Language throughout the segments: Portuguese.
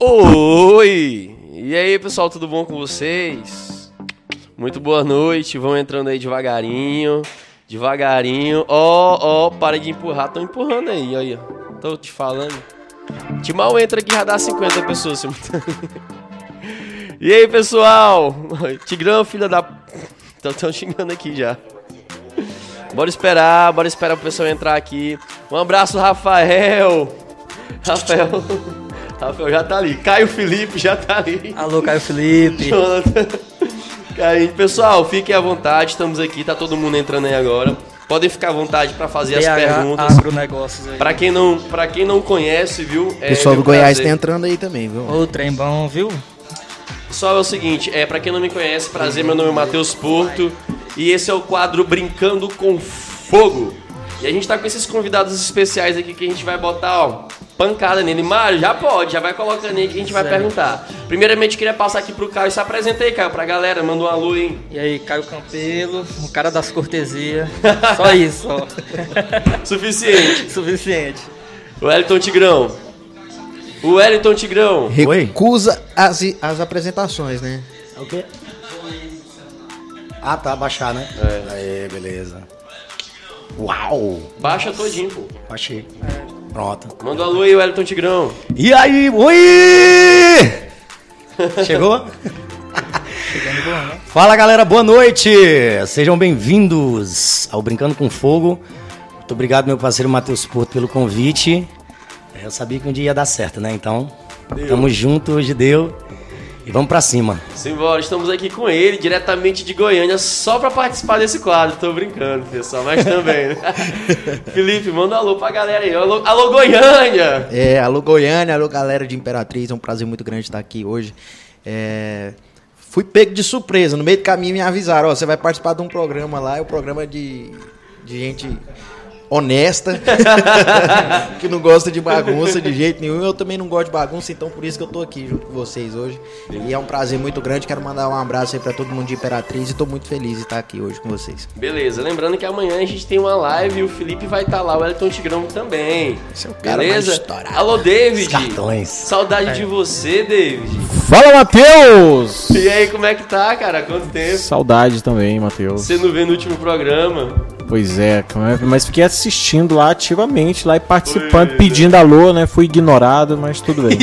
Oi! E aí, pessoal, tudo bom com vocês? Muito boa noite. Vão entrando aí devagarinho. Devagarinho. Ó, ó, para de empurrar. Tô empurrando aí, olha. Tô te falando. De mal entra aqui já dá 50 pessoas E aí, pessoal? Tigrão, filha da. Estão xingando aqui já. Bora esperar, bora esperar o pessoal entrar aqui. Um abraço, Rafael. Rafael. Rafael já tá ali. Caio Felipe já tá ali. Alô, Caio Felipe. Jonathan. Caio. Pessoal, fiquem à vontade, estamos aqui, tá todo mundo entrando aí agora. Podem ficar à vontade para fazer as perguntas. Para quem não, para quem não conhece, viu? É, pessoal do Goiás tá entrando aí também, viu? O trem bom, viu? Pessoal, é o seguinte, é para quem não me conhece, prazer, meu nome é Matheus Porto e esse é o quadro Brincando com Fogo. E a gente tá com esses convidados especiais aqui que a gente vai botar, ó, pancada nele. Mário, já pode, já vai colocando aí que a gente vai perguntar. Primeiramente, queria passar aqui pro Caio. Se apresenta aí, Caio, pra galera. Manda um alô, hein? E aí, Caio Campelo, o cara das cortesias. Só isso, ó. Suficiente. Suficiente. O Wellington Tigrão. O Wellington Tigrão. Recusa as, as apresentações, né? É o quê? Ah, tá, baixar, né? É. Aí, beleza. Uau! Baixa todinho, pô. Baixei. É. Pronto. Manda um alô aí, Wellington Tigrão. E aí, oi! Chegou? Chegando bom, né? Fala galera, boa noite! Sejam bem-vindos ao Brincando com Fogo. Muito obrigado, meu parceiro Matheus Porto, pelo convite. Eu sabia que um dia ia dar certo, né? Então, deu. tamo junto, hoje deu. E vamos pra cima. Simbora, estamos aqui com ele, diretamente de Goiânia, só pra participar desse quadro. Tô brincando, pessoal, mas também, né? Felipe, manda um alô pra galera aí. Alô, alô, Goiânia! É, alô, Goiânia, alô, galera de Imperatriz. É um prazer muito grande estar aqui hoje. É... Fui pego de surpresa. No meio do caminho me avisaram: ó, você vai participar de um programa lá, é o um programa de, de gente honesta, que não gosta de bagunça de jeito nenhum. Eu também não gosto de bagunça, então por isso que eu tô aqui junto com vocês hoje. E é um prazer muito grande. Quero mandar um abraço aí para todo mundo de Imperatriz e tô muito feliz de estar aqui hoje com vocês. Beleza, lembrando que amanhã a gente tem uma live e o Felipe vai estar tá lá, o Elton Tigrão também. Seu cara Beleza? Alô, David. Saudade é. de você, David. Fala, Matheus! E aí, como é que tá, cara? Quanto tempo? Saudade também, Matheus. Você não vê no último programa. Pois é, mas fiquei assistindo lá ativamente, lá e participando, pedindo alô, né? Fui ignorado, mas tudo bem.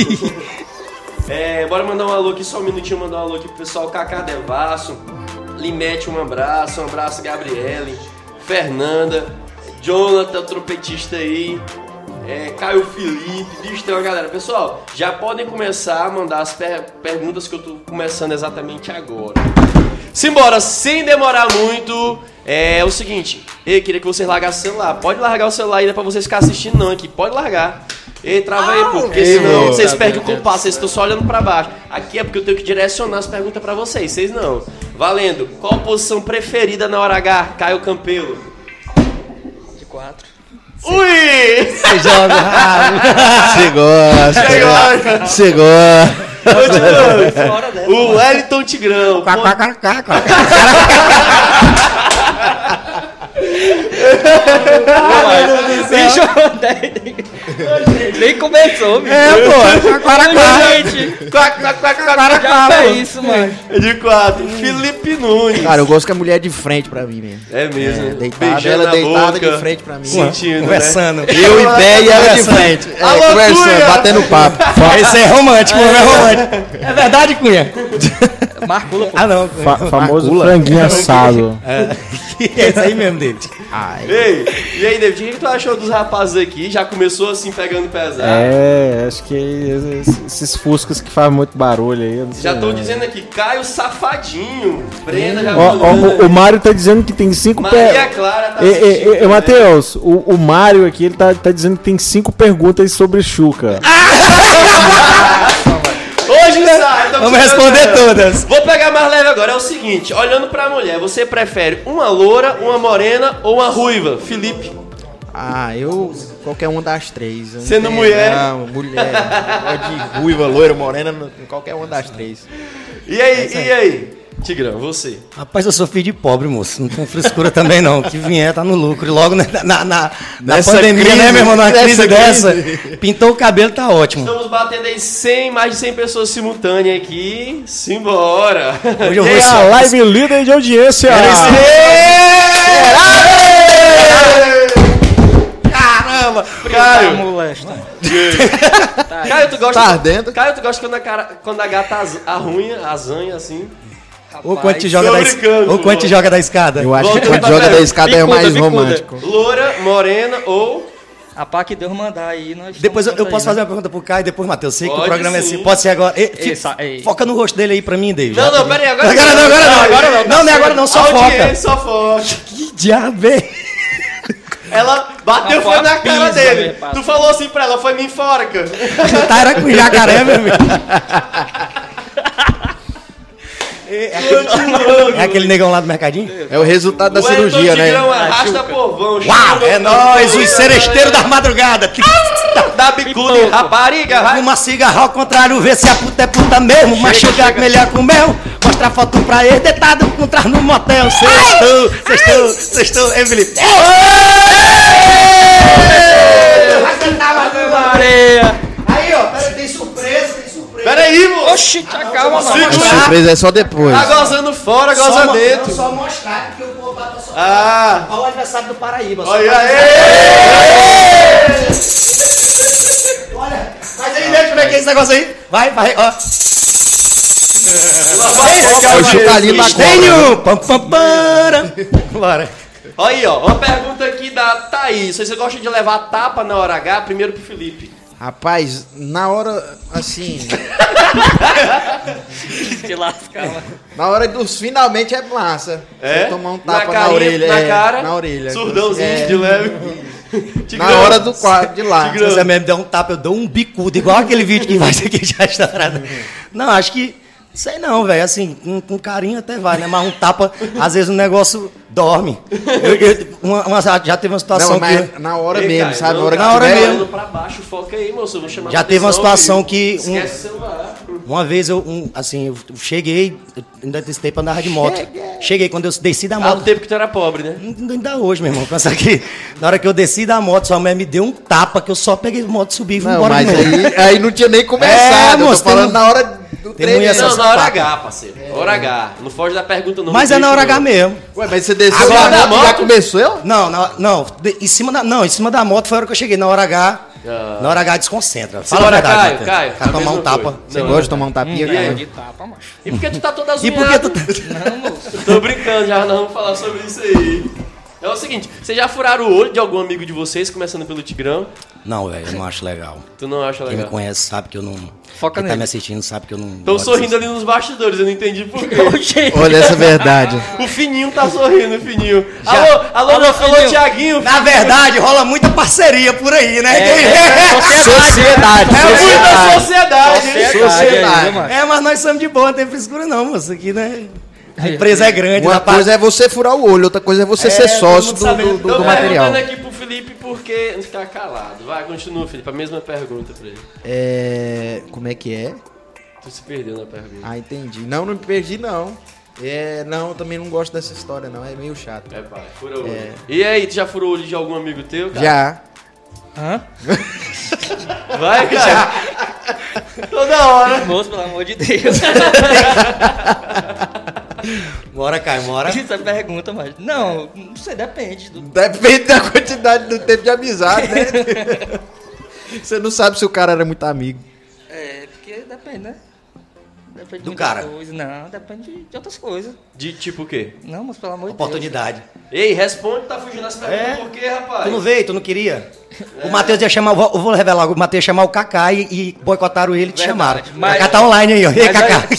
é, bora mandar um alô aqui, só um minutinho, mandar um alô aqui pro pessoal Cacá Devasso, Limete, um abraço, um abraço Gabriele, Fernanda, Jonathan, trompetista aí, é, Caio Felipe, bicho, tem uma galera. Pessoal, já podem começar a mandar as per perguntas que eu tô começando exatamente agora. Simbora, sem demorar muito. É o seguinte, eu queria que vocês largassem o celular. Pode largar o celular aí, não é pra vocês ficarem assistindo não aqui. Pode largar. Ei, trava aí, pô, porque senão vocês tá perdem o compasso, vocês estão só olhando pra baixo. Aqui é porque eu tenho que direcionar as perguntas pra vocês, vocês não. Valendo, qual a posição preferida na hora H, Caio Campelo? De quatro. Ui! Você joga rabo. Você gosta. Você gosta. O Wellington Tigrão. Quá, quá, quá, quá, quá. Nem começou, bicho. É, pô. Já é isso, mano. De quatro. Felipe Nunes. Cara, eu gosto que a mulher é de frente pra mim mesmo. É mesmo. É, deitada, ela deitada de frente pra mim. Sentindo, Conversando. Né? Eu em pé e ela de frente. É, Alô, conversando, Cunha. batendo papo. Isso é romântico, é, é romântico. É verdade, Cunha? Marcula, pô. Ah, não. Fa famoso Marcula. franguinho assado. É. é isso aí mesmo, David. Ai. Ei, e aí, David, o que tu achou dos rapazes aqui? Já começou assim pegando pesado? É, acho que esses fuscos que fazem muito barulho aí. Já estão dizendo aqui, Caio Safadinho. Brenda já ó, ó, o, o Mário tá dizendo que tem cinco perguntas. Maria Clara tá e, e, Matheus, o, o Mário aqui, ele tá, tá dizendo que tem cinco perguntas sobre Chuca. Hoje sai. Vamos responder todas. Vou pegar mais leve agora. É o seguinte, olhando pra mulher, você prefere uma loura, uma morena ou uma ruiva? Felipe. Ah, eu. Qualquer uma das três. Sendo mulher? Não, mulher. Pode ruiva, loira, morena, qualquer uma das três. E aí, e aí? Tigrão, você. Rapaz, eu sou filho de pobre, moço. Não tem frescura também, não. Que vier, tá no lucro. E logo na, na, na, na Nessa pandemia, crise, né, meu irmão? Nessa crise dessa. crise. Pintou o cabelo, tá ótimo. Estamos batendo aí 100, mais de 100 pessoas simultâneas aqui. Simbora! Hoje eu vou E a live líder de audiência. Caramba! Caio, molesta. Caio, tu gosta. Tá ardendo? Caio, tu gosta quando a, cara, quando a gata arrunha, azanha assim. Ou quando te joga da, es- ou quando te joga da escada. Eu acho que Volta quando pra joga da escada é o mais bicuda. romântico. Loura, morena ou. Rapaz, que Deus mandar aí, nós Depois eu, eu posso aí, fazer né? uma pergunta pro Caio, depois, Matheus. Sei que o programa é sim. assim. Pode ser agora. Ei, fi- Essa-. Foca no rosto dele aí pra mim, David. Não, não, pera aí, agora. Agora não, agora não, agora não. Não, não é agora não, só foca. Só foca. Que diabo é? Ela bateu foi na a cara dele. Tu falou assim pra ela, foi me enforca. Tá era com jacaré, meu amigo. É aquele, é aquele negão lá do mercadinho? É o resultado da O cirurgia, né? Tigrão arrasta povão. Uau! É nóis, os seresteiros da madrugada. Da bicuda rapariga, vai. Uma cigarra ao contrário, vê se a puta é puta mesmo. Mas chega melhor com o mel. Mostra foto pra ele, deitado encontrar no motel. Sextou, sextou, sextou. Ei, Felipe. Vai sentar, Matheus. Areia. Aí, ó, Oxi, te acalma, mano. A surpresa é só depois. Tá gozando fora, goza dentro. só mostrar que o povo tá só. Ah, Olha o aniversário do Paraíba. olha aí. Olha, mas aí, deixa eu ver que é esse negócio aí. Vai, vai, ó. É o chocalhinho da. Tenho! Pam, pam, para. Bora. Olha aí, ó. Uma pergunta aqui da Thaís. Você gosta de levar tapa na hora H? Primeiro pro Felipe. Rapaz, na hora, assim, Te lascar, mano. na hora dos finalmente é massa. É? Você tomar um tapa na, carinha, orelha. Na é, cara. Na orelha. Surdãozinho É, de leve. Na Tigrão. hora do quarto, de lá. Se você mesmo der um tapa, eu dou um bicudo, igual aquele vídeo que vai ser aqui já estourado. Não, acho que. Sei não, velho. Assim, com, com carinho até vai, né? Mas um tapa, às vezes o negócio dorme. Eu- eu- uma- uma- já teve uma situação Não, mas que. na hora Ei, mesmo, Caio, sabe? não, Na hora que na hora mesmo. Pra baixo, foca aí, moço. Eu vou chamar Já teve uma situação que um- Esquece o celular. Uma vez eu, um, assim, eu cheguei, eu ainda testei pra andar de moto. Cheguei, quando eu desci da Há moto. um tempo que tu era pobre, né? Ainda hoje, meu irmão. Pensar que na hora que eu desci da moto, sua mulher me deu um tapa que eu só peguei a moto, subi e fui embora mas aí, aí não tinha nem começado. É, eu tô moço, tem falando um- na hora do tem treino. mulher Não, Essa na hora. H, parceiro. Hora H. Não foge da pergunta, não. Mas é na hora H mesmo. Ué, mas você desceu Agora da da moto e já começou? Não, não, não, de- em cima da, não, em cima da moto foi a hora que eu cheguei. Na hora H, Ah. na hora H desconcentra. Simbora, a verdade, Caio, Matheus. Caio, Quer a tomar um tapa. coisa. Você Não, gosta de tomar um tapinha, Hum, cara? de tapa, macho. E por que tu tá toda E azulhada? por que tu tá... Não, moço. Tô brincando, já nós vamos falar sobre isso aí. É o seguinte, vocês já furaram o olho de algum amigo de vocês, começando pelo Tigrão? Não, velho, eu não acho legal. Tu não acha Quem me legal? conhece sabe que eu não... Foca Quem tá nele. me assistindo sabe que eu não... Estão sorrindo ali nos bastidores, eu não entendi por quê. Olha essa verdade. O Fininho tá sorrindo, o Fininho. Já- Alô, alô, Alô, alô, Fininho. Tiaguinho. Na verdade, rola muita parceria por aí, né? Sociedade, É muita sociedade. Sociedade. mano. É, mas nós somos de boa, não tem frescura não, moço. Aqui, né? A empresa é grande. Uma coisa é você furar o olho, outra coisa é você É, ser sócio do, do, do- Tô do material. perguntando aqui pro Felipe porque não ficar calado. Vai, continua, Felipe. A mesma pergunta pra ele. É. Como é que é? Tu se perdeu na pergunta. Ah, entendi. Não, não me perdi, não. É, não, eu também não gosto dessa história, não. É meio chato. É, pai, fura o olho. E aí, tu já furou o olho de algum amigo teu, cara? Já. Hã? Vai, cara. Toda hora. Moço, pelo amor de Deus. Bora, Caio, bora. Essa é pergunta, mas. Não, não sei, depende. Do... Depende da quantidade do tempo de amizade, né? Você não sabe se o cara era muito amigo. É, porque depende, né? Depende Do de cara. Coisa. Não, depende de outras coisas. De tipo o quê? Não, mas pelo amor de Oportunidade. Ei, responde, tá fugindo das perguntas É? por quê, rapaz? Tu não veio, tu não queria? O Matheus ia chamar, eu vou- revelar, o Matheus ia chamar o Kaká e, e boicotaram ele e te chamaram. mas- O Kaká tá online aí, ó. Ei, Kaká.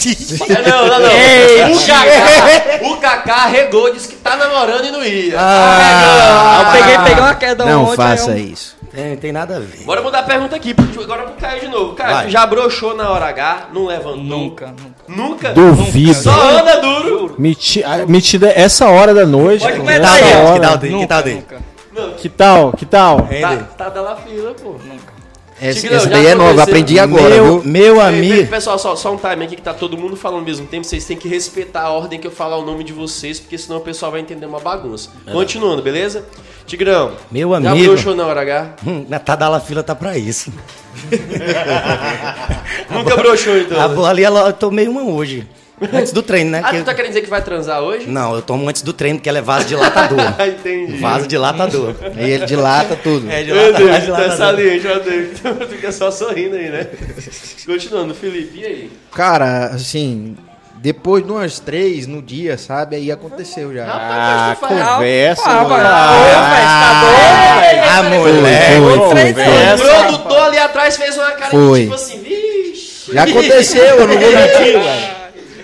É, não, não, não. Ei, o, Kaká, o Kaká regou, disse que tá namorando e não ia. Ah, eu peguei, peguei uma queda Não ontem. faça aí eu- isso. Tem, tem nada a ver. Bora mudar a pergunta aqui, agora pro Caio de novo. Caio, Vai. tu já broxou na hora H, não levantou? Nunca, nunca. Nunca? Duvido. Só anda duro. Meti- Metida essa hora da noite. Pode comentar essa aí, ó. Que hora. tal Nunca, tal dele? nunca. Que tal? Que tal? Tá, dele? tá dando a fila, pô. Nunca. Essa, Tigrão, essa já daí é nova, aconteceu? aprendi agora, meu, viu? meu amigo. Pessoal, só, só um time aqui que tá todo mundo falando ao mesmo tempo. Vocês têm que respeitar a ordem que eu falar o nome de vocês, porque senão o pessoal vai entender uma bagunça. Continuando, beleza? Tigrão, Meu já amigo. broxou na hora H? Hum, Na Tadala fila tá pra isso. Nunca broxou, então. A bola ali, ela- eu tomei uma hoje. Antes do treino, né? Ah, que- tu tá querendo dizer que vai transar hoje? Não, eu tomo antes do treino, porque ela é vaso dilatador. Ah, entendi. vaso dilatador. Aí ele dilata tudo. É, Meu dilata, Deus, vaso tá saliente, meu Deus. Fica só sorrindo aí, né? Continuando, Felipe, e aí? Cara, assim, depois de umas três no dia, sabe? Aí aconteceu já. Ah, faz- conversa. Ah, mano. mas- Ah, foi, foi. foi. O produtor ali atrás fez uma cara Foi. tipo assim, vixe. Já aconteceu, eu não vou mentir, velho.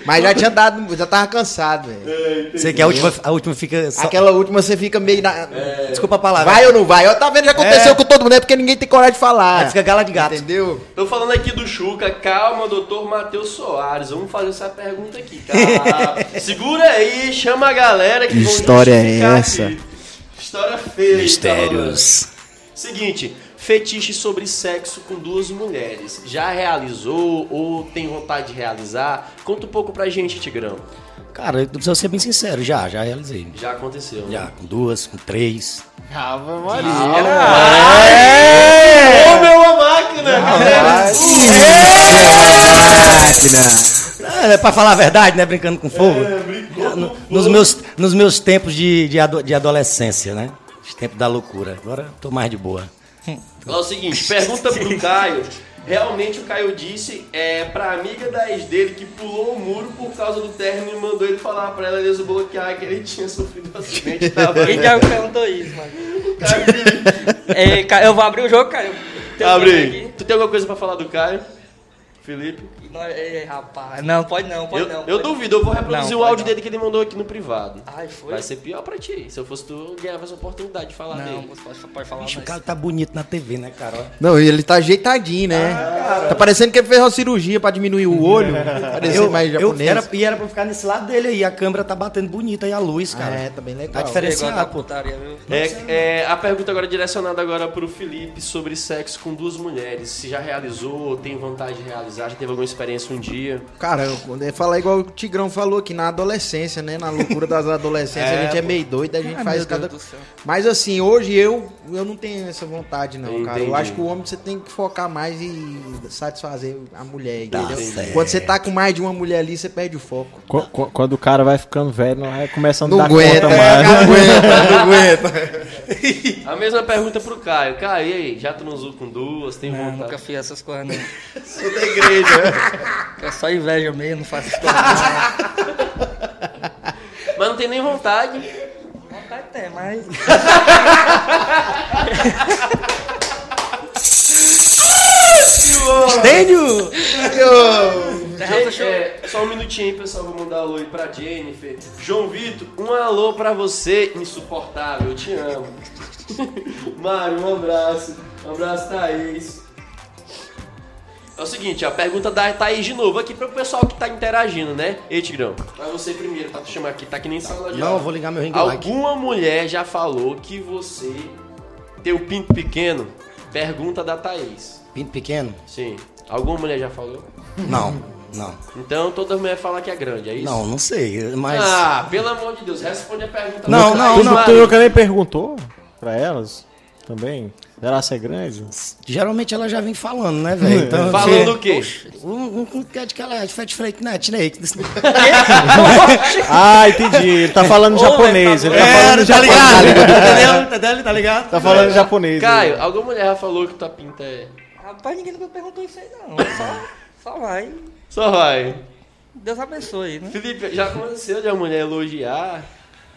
Mas já tinha dado, já tava cansado, velho. Você que a última, a última fica. Só... Aquela última você fica meio na. Desculpa a palavra. Vai ou não vai? Ó, tá vendo? Já aconteceu É. com todo mundo, é porque ninguém tem coragem de falar. Aí fica gala de gato. Entendeu? Tô falando aqui do Chuca, calma, doutor Matheus Soares. Vamos fazer essa pergunta aqui, cara. Segura aí, chama a galera que Que vão história é essa? aqui. História feia. Mistérios. Seguinte, fetiche sobre sexo com duas mulheres. Já realizou ou tem vontade de realizar? Conta um pouco pra gente, Tigrão. Cara, eu preciso ser bem sincero, já, já realizei. Já aconteceu, né? Já, com duas, com três. Ave Ô, Maria. meu, uma máquina! Máquina. É, pra falar a verdade, né? Brincando com fogo. No- nos, meus, nos meus tempos de, de, ado- de adolescência, né? Os tempos da loucura. Agora tô mais de boa. É o seguinte, pergunta pro Caio. Realmente o Caio disse é, pra amiga da ex dele que pulou o muro por causa do término e mandou ele falar pra ela desbloquear que ele tinha sofrido um acidente. Tava Quem já me perguntou isso, mano? É, cara, eu vou abrir o jogo, um Abre. Tu tem alguma coisa pra falar do Caio? Felipe? Não, é, rapaz. Não, pode não, pode Eu, não. eu pode. duvido, eu vou reproduzir Não, o áudio não. dele que ele mandou aqui no privado. Ai, foi? Vai ser pior pra ti. Se eu fosse tu, eu ganhava essa oportunidade de falar Não, dele. você pode, pode falar Bicho, o cara tá bonito na TV, né, cara? Não, ele tá ajeitadinho, né? tá parecendo que ele fez uma cirurgia pra diminuir o olho. Parecer Eu, mais eu japonês. era, e era pra ficar nesse lado dele aí. A câmera tá batendo bonita aí, a luz, cara. Ah, é, tá bem legal. Tá diferenciado, pô. putaria? É, é, a pergunta agora é direcionada agora pro Felipe sobre sexo com duas mulheres. Se já realizou, tem vontade de realizar, já teve alguma experiência um dia. Cara, quando falar igual o Tigrão falou aqui, na adolescência, né? Na loucura das adolescências, É, a gente é meio doido, a gente Ai, faz meu cada Deus do céu. Mas assim, hoje eu, eu não tenho essa vontade, não, cara. Entendi. Eu acho que o homem você tem que focar mais e satisfazer a mulher, Tá entendeu? certo. Quando você tá com mais de uma mulher ali, você perde o foco. Qu- qu- Quando o cara vai ficando velho, não vai começando Não a dar aguenta, conta é, mais. não aguenta, não aguenta. A mesma pergunta pro Caio. Caio, e aí? Já transou com duas? Tem Não, vontade? nunca fiz essas coisas, não. Sou da igreja, É só inveja mesmo, não faço não. Mas não tem nem vontade. Vontade tem, mas. Estênio! Gente, é, só um minutinho aí, pessoal. Vou mandar um alô aí pra Jennifer. João Vitor, um alô pra você, insuportável. Eu te amo. Mário, um abraço. Um abraço, Thaís. É o seguinte, a pergunta da Thaís de novo aqui pro pessoal que tá interagindo, né? Ei, Tigrão, pra você primeiro, pra tu chamar aqui, tá que nem sala de Não, aula. eu vou ligar meu ring. Alguma mulher já falou que você tem o pinto pequeno? Pergunta da Thaís. Pinto pequeno? Sim. Alguma mulher já falou? Não, não. Então toda mulher fala que é grande, é isso? Não, não sei, mas... Ah, pelo amor de Deus, responde a pergunta. Não, da não, Thaís Tu, não. tu nunca nem perguntou pra elas também? Será ser grande? Geralmente ela já vem falando, né, velho? Então, Falando o você- quê? Um, um, um que é de que ela é de net, né? Ah, entendi. Ele tá falando japonês. Ele tá falando tá japonês. ligado? Entendeu? Entendeu? Tá ligado? Tá falando japonês. Caio, alguma mulher já falou que tua pinta é. Rapaz, ninguém nunca perguntou isso aí, não. Só, só vai. Só vai. Deus abençoe, né? Felipe, já aconteceu de a mulher elogiar?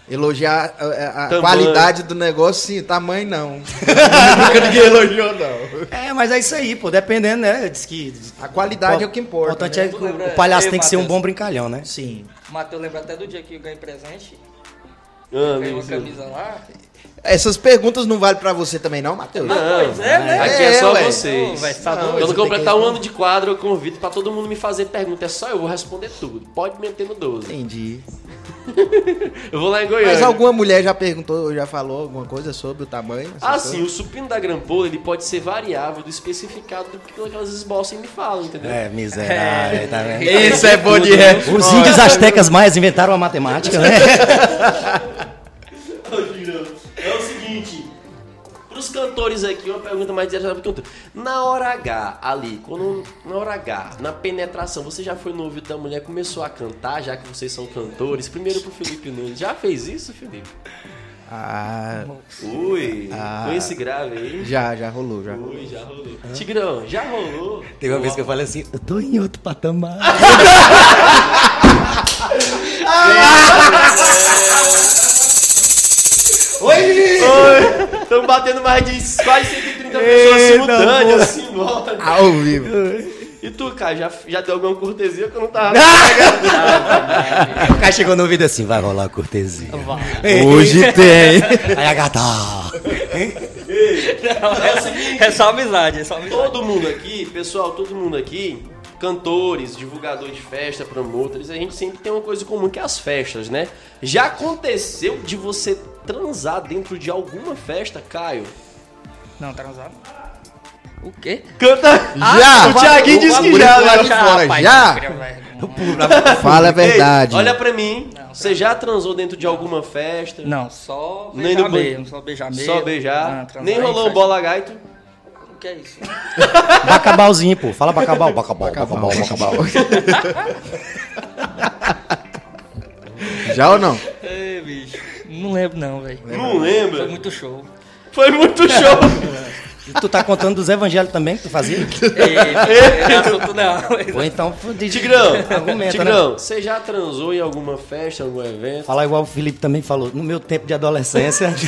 Elogiar a, a qualidade do negócio, sim, tamanho não. Nunca ninguém elogiou, não. É, mas é isso aí, pô. Dependendo, né? Diz que... A qualidade é o que O importa. importante né? é que lembra- o palhaço tem que ser um bom brincalhão, né? Sim. O Matheus lembra até do dia que eu ganhei presente. Ah, Ganhei uma camisa lá. Essas perguntas não valem pra você também, não, Matheus? Não, pois é, né? Aqui é só ué. vocês. Tá Não, doido. Quando completar que um ano de quadro, eu convido pra todo mundo me fazer pergunta. É só eu vou responder tudo. Pode meter no 12. Entendi. Eu vou lá em Goiânia. Mas alguma mulher já perguntou, já falou alguma coisa sobre o tamanho? Ah, sim, o supino da grampola ele pode ser variável do especificado do que aquelas esboças me falam, entendeu? É, miserável, tá vendo? Isso é bom de ré. Os índios astecas mais inventaram a matemática, né? cantores aqui, uma pergunta mais direcionada pro cantor. Na hora H, ali, quando na hora H, na penetração, você já foi no ouvido da mulher, começou a cantar, já que vocês são cantores? Primeiro pro Felipe Nunes. Já fez isso, Felipe? Ah, Ui, Ah. com esse grave aí. já, já rolou, já. Ui, já rolou. Tigrão, já rolou? Teve uma vez que eu falei assim, eu tô em outro patamar. Estamos batendo mais de quase 130 pessoas simultâneas, assim, bora. Ao vivo. E tu, cara, já, já deu alguma cortesia que eu não tava. o cara chegou no ouvido assim, vai rolar cortesia. Hoje tem. Aí a gata... É o seguinte, É só amizade, é só amizade. todo mundo aqui, pessoal, todo mundo aqui, cantores, divulgadores de festa, promotores, a gente sempre tem uma coisa comum que é as festas, né? Já aconteceu de você transar dentro de alguma festa, Caio? Não, transado. O quê? Canta! Já! o Thiaguinho disse que já, né? de fora, rapaz, já? Fala a verdade. Ei, olha pra mim, você já transou dentro de alguma festa? Não, só Nem beijar no banho. mesmo, só beijar mesmo. Só beijar? Ah, transar Nem em rolou um bola gaito? O que é isso? Bacabalzinho, pô. Fala bacabal, bacabal, bacabal, bacabal. Já ou não? Ei, bicho. Não lembro não, velho. Não lembra? Foi muito show. Foi muito show! Tu tá contando dos evangelhos também que tu fazia? Ei, é assunto não. Ou então... de- Tigrão, Argumenta, né? Tigrão, você já transou em alguma festa, algum evento? Falar igual o Felipe também falou. No meu tempo de adolescência...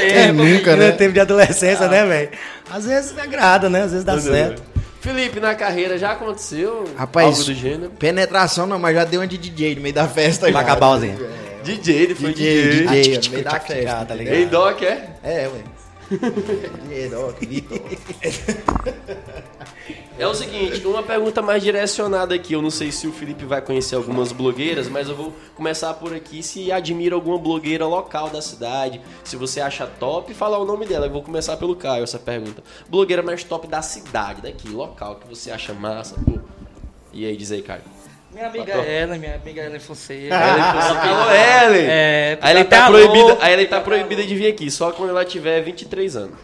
É, Nunca, no né? meu tempo de adolescência, né, velho? Às vezes agrada, né? Às vezes dá certo. Felipe, na carreira já aconteceu Rapaz, algo do gênero? penetração não, mas já deu uma de DJ no meio da festa. já. Bacabalzinho. DJ, ele foi DJ, DJ. DJ, no meio da festa. Ah, tá ligado? Ei, Doc, é? É, ué. É o seguinte, uma pergunta mais direcionada aqui. Eu não sei se o Felipe vai conhecer algumas blogueiras, mas eu vou começar por aqui. Se admira alguma blogueira local da cidade, se você acha top, falar o nome dela. Eu vou começar pelo Caio essa pergunta. Blogueira mais top da cidade, daqui, local, que você acha massa, pô. E aí, diz aí, Caio. Minha amiga Ellen, minha amiga Ellen Fonseca. Alô, Ellen! É, Aí ela até tá alô. proibida, aí ela tá proibida de vir aqui, só quando ela tiver 23 anos.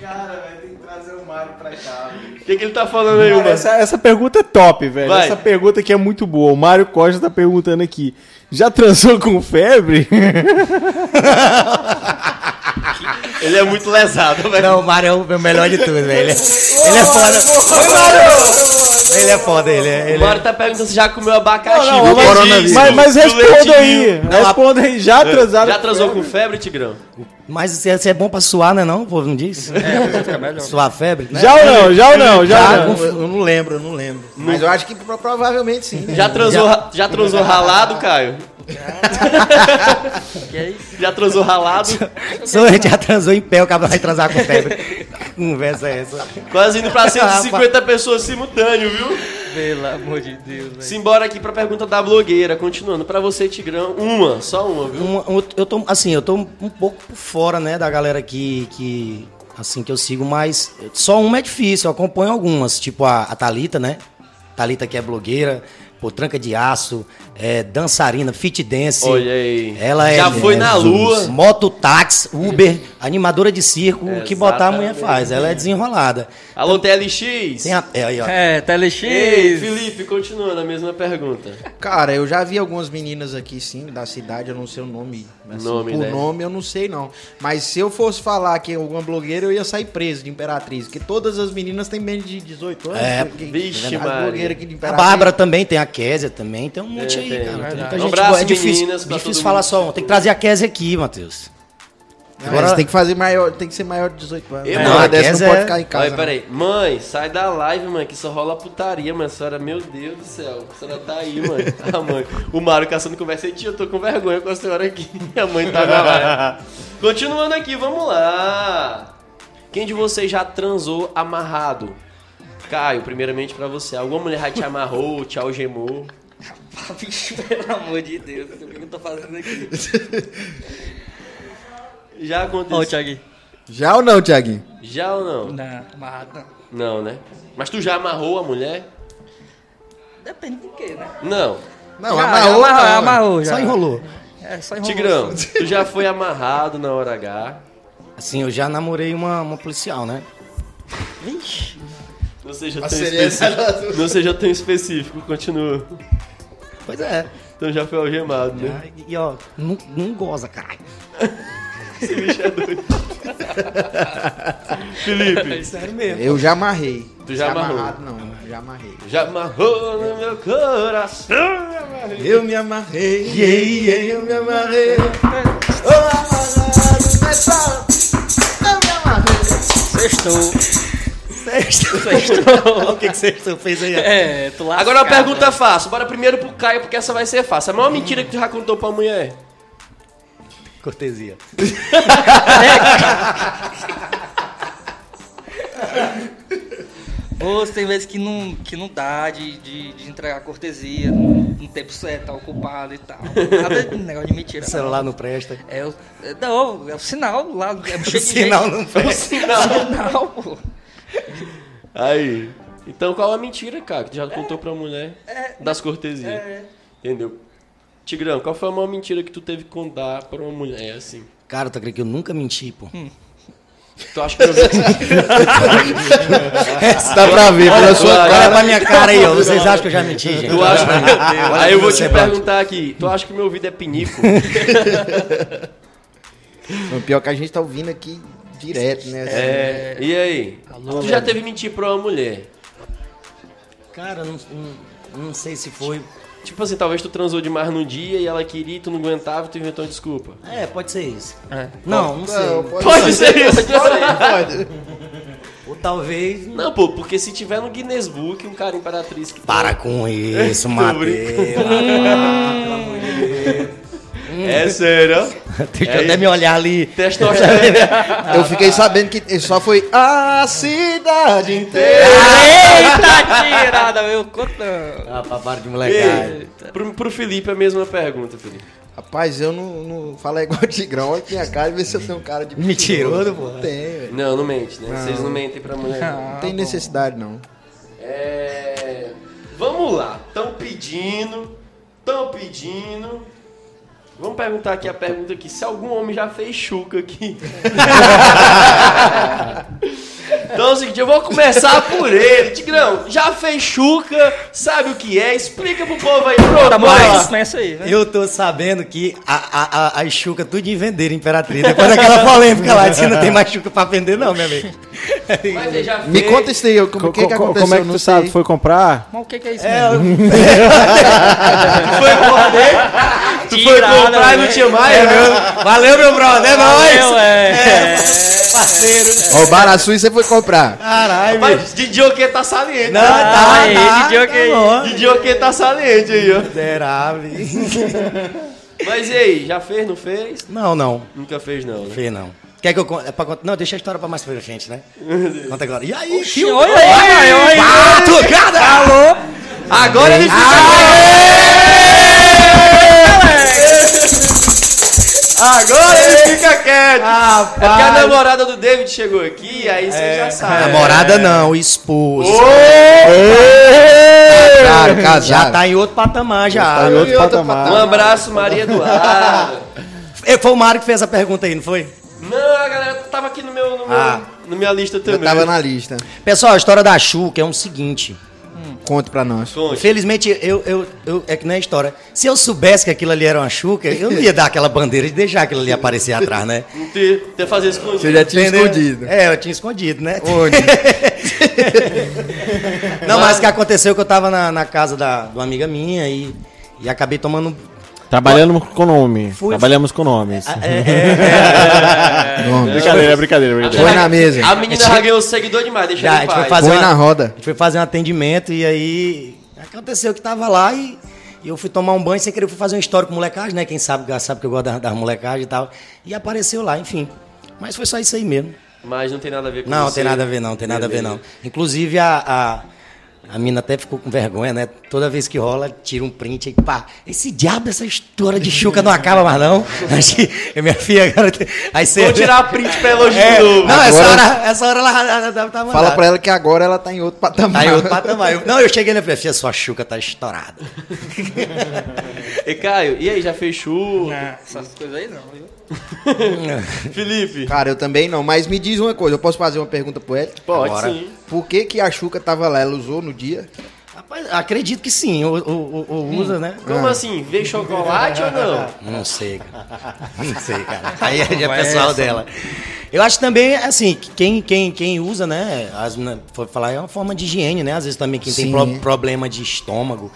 Cara, velho, tem que trazer o Mário pra cá. O que, que ele tá falando aí, mano? Essa, essa pergunta é top, velho. Vai. Essa pergunta aqui é muito boa. O Mário Costa tá perguntando aqui. Já transou com febre? Ele é muito lesado, velho. Não, o Mário é o melhor de tudo, velho. Ele, é- ele é foda. Ele é foda, ele é. O Ele é... Mário tá perguntando se já comeu abacaxi. Não, viu? mas, mas, mas responda aí. ninho. Responda aí. Já transaram Já transou com febre, Tigrão? Mas isso é, é bom pra suar, né? Não, o povo não diz? É, fica melhor. Suar febre? Né? Já ou não? Já ou não? Já Já, ou não? eu, eu não lembro, eu não lembro. Mas eu acho que pro- provavelmente sim. Já transou, já transou ralado, Caio? Que é isso? Já transou ralado? Só a gente já transou em pé, o cabra vai transar com febre. Que Conversa é essa. Quase indo pra 150 pessoas simultâneo, viu? Pelo amor de Deus, velho. Simbora aqui pra pergunta da blogueira. Continuando, pra você, Tigrão, uma, só uma, viu? Um- um- eu tô, assim, eu tô um pouco por fora, né, da galera que, que, assim, que eu sigo, mas só uma é difícil, eu acompanho algumas, tipo a, a Thalita, né? Thalita que é blogueira, pô, tranca de aço, é, dançarina, fit dance. Olha aí. Ela é Já foi na lua. Mototáxi, Uber, animadora de circo, o que botar a mulher faz. Ela é desenrolada. Alô, TLX? Tem a, é, aí, ó. É, TLX. Ei, Felipe, continuando a mesma pergunta. Cara, eu já vi algumas meninas aqui, sim, da cidade, eu não sei o nome. Assim, Nome, por né? nome eu não sei, não. Mas se eu fosse falar que é alguma blogueira, eu ia sair preso de Imperatriz. Porque todas as meninas têm menos de 18 anos. É, porque- vixe, as Maria. blogueiras aqui de A Imperatriz. Bárbara também, tem a Késia também, tem um monte É, aí, tem, cara. Tem muita Um gente abraço, boa. É difícil, difícil falar mundo. só um. Tem que trazer a Késia aqui, Matheus. Mas Agora- tem que fazer maior, tem que ser maior de 18 anos. Eu- Não, hora a dessa Kézia não pode é- ficar em casa. Olha, peraí. Mãe, sai da live, mãe, que só rola putaria, mãe. A senhora, meu Deus do céu. A senhora tá aí, mãe. A mãe. O Mário caçando conversa. Tia, eu tô com vergonha com a senhora aqui. A mãe tá na live. Continuando aqui, vamos lá. Quem de vocês já transou amarrado? Caio, primeiramente pra você. Alguma mulher já te amarrou, te algemou? bicho, pelo amor de Deus, o que eu tô fazendo aqui? Já Ó, o aconteceu. Thiaguinho. Já ou não, Tiaguinho? Já ou não? Não, amarrado não. Não, né? Mas tu já amarrou a mulher? Depende do que, né? Não. Não, Já, amarrou. já amarrou, não. amarrou já. Só enrolou. É, só enrolou. Tigrão, tu já foi amarrado na hora H. Assim, eu já namorei uma, uma policial, né? Vixe. Não seja tão específico. Não seja tão específico, continua. Pois é. Então já foi algemado, né? E ó, não, não goza, caralho. Esse bicho é doido. Felipe, Sério mesmo. Eu já amarrei. Tu já amarrou? amarrado, não. Já amarrei. já amarrou no meu coração. Eu me amarrei, yeah, yeah, eu me amarrei. Ô, amarrado nessa. Eu me amarrei. Sextou. o que, que você fez aí? É, tu lascado. Agora uma pergunta fácil. Bora primeiro pro Caio, porque essa vai ser fácil. A maior mentira que tu já contou pra mulher? Cortesia. Moço, tem vezes que não, que não dá de, de, de entregar cortesia no tempo certo, tá ocupado e tal. Nada de negócio de mentira. O não. celular não presta. É o, é, não, é o sinal lá. É de sinal gente. não presta. É o sinal, pô. Aí. Então qual a mentira, cara, que tu já contou pra mulher das cortesias? É. Entendeu? Tigrão, qual foi a maior mentira que tu teve que contar pra uma mulher, assim? Cara, tu acredita que eu nunca menti, pô? Tu acha que eu Dá pra ver pela sua Olha Olha cara. pra minha cara aí, ó. Vocês acham que eu já menti, gente? Tu acha... Aí eu vou te perguntar aqui. Tu acha que meu ouvido é pinico? O pior que a gente tá ouvindo aqui direto, né? É. E aí? Alô, tu já teve mentir pra uma mulher? Cara, não, não, não sei se foi. Tipo assim, talvez tu transou demais no dia e ela queria e tu não aguentava e tu inventou uma desculpa. É, pode ser isso. É. Não, não sei. Não, pode, Pode ser isso. pode. Ou talvez. Não, pô, porque se tiver no Guinness Book um cara imperatriz que Para com isso, Matheus. É sério, ó. Deixa É eu até me olhar ali. Testosterona. Eu fiquei sabendo que só foi a cidade inteira. Eita, tirada, meu contando. Ah, para de molecagem. Ei, pro, pro Felipe a mesma pergunta, Felipe. Rapaz, eu não, não falo igual o Tigrão. Olha minha cara e vê se eu tenho cara de Mentiroso, pô. Não tem, velho. Não, não mente, né? Vocês não mentem pra mulher. não. Não tem necessidade, não. É... Vamos lá. Estão pedindo. Estão pedindo. Vamos perguntar aqui a pergunta aqui. Se algum homem já fez chuca aqui. então é o seguinte, eu vou começar por ele. Tigrão, já fez chuca? Sabe o que é? Explica pro povo aí. Pronto, Tá começa aí, né? Eu tô sabendo que a, a, a, a Xuca tudo de vender Imperatriz. Depois daquela polêmica lá, disse que não tem mais Xuca pra vender, não, meu amigo. Mas ele já Me conta isso aí, como, Co- que, que co- aconteceu? como é que tu sabe? Foi comprar? Mas o que, que é isso É, mesmo? eu- Tu foi comprar e não tinha mais? é, né? meu- valeu, meu brother, é Valeu, nóis. é. Parceiro. Roubaram a sua e você foi comprar. Caralho. Mas de Dioquê tá saliente. Não, né? tá, aí, tá, de Dioquê. tá. De Dioquê tá saliente aí, ó. Miserável. Mas e aí, já fez, não fez? Não, não. Nunca fez, não, né? Fê, não. Quer que eu conte? É pra? Não, deixa a história pra mais pra frente, né? Conta agora. E aí, Oxi, tio? olha aí, olha aí. Ah, tocada! Alô? Agora ele fica Agora ele fica quieto. É porque a namorada do David chegou aqui, aí você já sabe. Namorada não, esposo. Claro, Já casado. tá em outro patamar, já. Tá em outro e outra patamar. Um abraço, Maria Eduarda. Eh, Foi o Mário que fez a pergunta aí, não foi? Não, a galera tava aqui no meu, no meu, Ah. na minha lista Eu também. tava na lista. Pessoal, a história da Xuca é um seguinte. Conte pra nós. Conte. Infelizmente, eu, eu, eu- é que não é história. Se eu soubesse que aquilo ali era uma Xuca, eu não ia dar aquela bandeira de deixar aquilo ali aparecer atrás, né? Não ter, ter fazer escondido. Você já tinha Entendeu? escondido. É, eu tinha escondido, né? Onde? Não, mas o que aconteceu é que eu tava na, na casa da, de uma amiga minha e, e acabei tomando. Trabalhando com nome. Fui- Trabalhamos com nomes. É, é, Não, Brincadeira, brincadeira, brincadeira. Põe na mesa. A menina já ganhou seguidor demais, deixa Já, ele a em gente foi na roda. A gente foi fazer um atendimento e aí aconteceu que tava lá e, e eu fui tomar um banho sem querer, eu fui fazer uma história com molecagem, né? Quem sabe sabe que eu gosto das da molecagem e tal. E apareceu lá, enfim. Mas foi só isso aí mesmo. Mas não tem nada a ver com Não, você. tem nada a ver não, tem nada a ver não. Inclusive a, a- A mina até ficou com vergonha, né? Toda vez que rola, tira um print e pá, esse diabo dessa história de chuca não acaba mais não. Acho que minha filha agora. Aí você. Vou tirar print pra elogio É, de novo. não, essa Agora- hora, essa hora ela, ela tá mandando. Fala pra ela que agora ela tá em outro patamar. Tá em outro patamar. Eu- não, eu cheguei na falei, filha, sua chuca tá estourada. E Caio, e aí, já fechou? Não, essas coisas aí não, viu? Felipe? Cara, eu também não, mas me diz uma coisa, eu posso fazer uma pergunta pro Ed? Pode Agora. sim. Por que que a Xuca tava lá, ela usou no dia? Rapaz, acredito que sim, ou, ou- ou usa, né? Como assim? Veio chocolate ou não? Não sei, cara. Não sei, cara. Aí é pessoal essa- dela. Eu acho também, assim, que quem, quem, quem usa, né? As, meninas, for falar, é uma forma de higiene, né? Às vezes também quem tem Sim. pro- problema de estômago,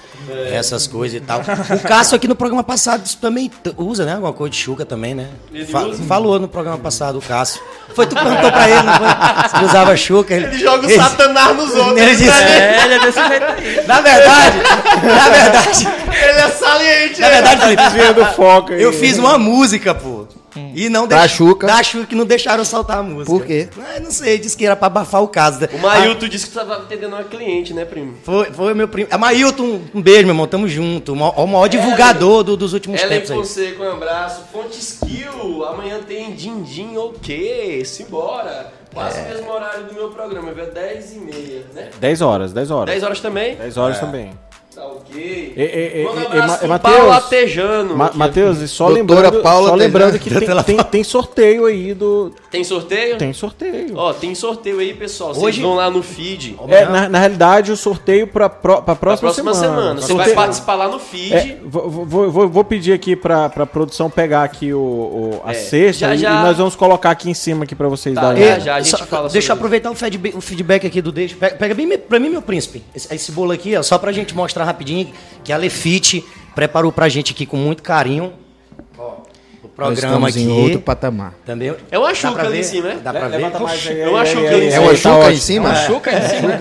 essas coisas e tal. O Cássio aqui no programa passado também usa, né? Alguma coisa de chuca também, né? Fa- usa? Falou no programa passado, o Cássio. Foi, tu perguntou pra ele, não foi? Se ele usava chuca. Ele, Ele joga o ele- satanás nos outros. Ele disse, É, ele é desse jeito aí. na verdade, na verdade, Ele é saliente. na verdade, Felipe, do foco aí. Eu fiz uma música, pô. E não Da deix- Xuca. Da Xuca que não deixaram soltar a música. Por quê? Ah, não sei, disse que era pra abafar o caso. O Mailton disse que tava atendendo uma cliente, né, primo? Foi, foi meu primo. É Mailton, um beijo, meu irmão. Tamo junto. O maior, o maior divulgador do- dos últimos Ellen tempos aí. Fonseca, um abraço. Fonte Skill, amanhã tem Din Din ok, simbora. Quase o mesmo horário do meu programa, viu? 10 e meia, né? 10 horas, 10 horas. 10 horas também? 10 horas também. Tá ok. E- e- e- Manda um e- abraço Ma- Mateus, Matheus, e só Doutora lembrando, Paula só lembrando que tem, tem, tem sorteio aí do. Tem sorteio? Tem sorteio. Ó, tem sorteio aí, pessoal. Vocês Hoje- vão lá no feed. É, na, na realidade, o sorteio pra, pro, pra próxima, próxima semana. Você Sorteio- vai participar lá no feed. É, vou, vou, vou, pedir aqui pra, pra produção pegar aqui o, o- a É, cesta já, e, já. e nós vamos colocar aqui em cima aqui pra vocês Tá, darem. já, já. a gente Só- fala deixa eu aproveitar o feedback, o feedback aqui do Deixa. Pega, pega bem me- pra mim, meu príncipe. Esse, esse bolo aqui, ó, só pra gente mostrar rapidinho que a Lefite preparou pra gente aqui com muito carinho. Ó, o programa estamos aqui. em outro patamar. Também. É uma Dá chuca pra ali em cima, é? Dá pra ver? Levanta mais aí, É uma aí, chuca aí, ali em É cima. uma aí, chuca tá em cima? Chuca em cima.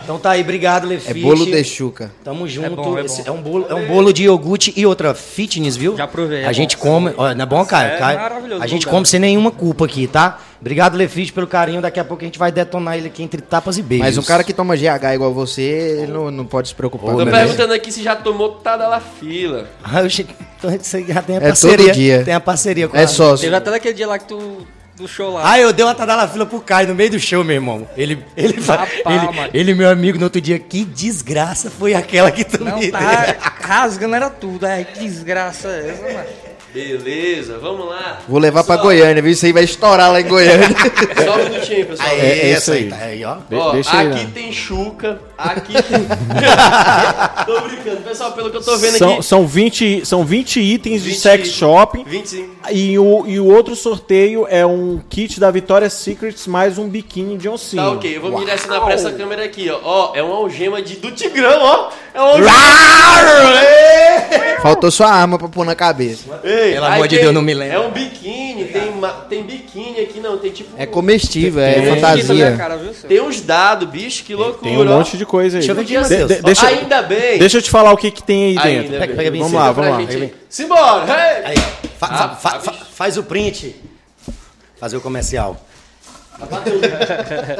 Então tá aí, obrigado, É Lefite. bolo de chuca. Tamo junto. bom, é Esse bom. é um bolo, é um bolo de iogurte e outra fitness, viu? Já provei, é A gente come, olha, não é bom, Caio? É maravilhoso A gente come sem nenhuma culpa aqui, tá? Obrigado, Lefite, pelo carinho. Daqui a pouco a gente vai detonar ele aqui entre tapas e beijos. Mas um cara que toma GH igual você, ele não, não pode se preocupar. Tô né? perguntando aqui se já tomou tá da fila. Ah, eu che- então Você já tem a É parceria. todo dia. Tem a parceria com É a- sócio. Teve até aquele dia lá que tu. do show lá. Ah, eu dei uma tadala fila pro Caio no meio do show, meu irmão. Ele, ele, Rapaz, ele, ele, meu amigo, no outro dia, que desgraça foi aquela que tu Não, me tá deu. rasgando, era tudo. Ai, que desgraça é essa, mano. Beleza, vamos lá. Vou levar pra Só- Goiânia, viu? Isso aí vai estourar lá em Goiânia. Só um minutinho, pessoal. Aí, É- é essa isso aí, aí. tá aí, ó. De- Ó, aqui lá. tem chuca, aqui tem. tô brincando, pessoal, pelo que eu tô vendo São, aqui. são, 20, são 20 itens de 20 sex shop. 25. E o, e o outro sorteio é um kit da Victoria's Secrets mais um biquíni John Cena. Tá ok, eu vou direcionar pra essa câmera aqui, ó. Ó, é uma algema de, do Tigrão, ó. É uma algema. Faltou só a arma pra pôr na cabeça. Ei, Pelo amor de Deus, não me lembro. É um biquíni, tem, tem biquíni aqui, não, tem tipo. É comestível, é minha fantasia. cara, viu? Tem uns dados, bicho, que loucura. Tem um monte de coisa aí. Deixa eu ver aqui, De- Matheus. de- deixa, Ainda bem. deixa eu te falar o que, que tem aí Ainda dentro. Pega- pega bem Vamos lá, vamos lá. gente-. Simbora, hey! Aí, fa- Ah, fa- fa- faz o print. Fazer o comercial.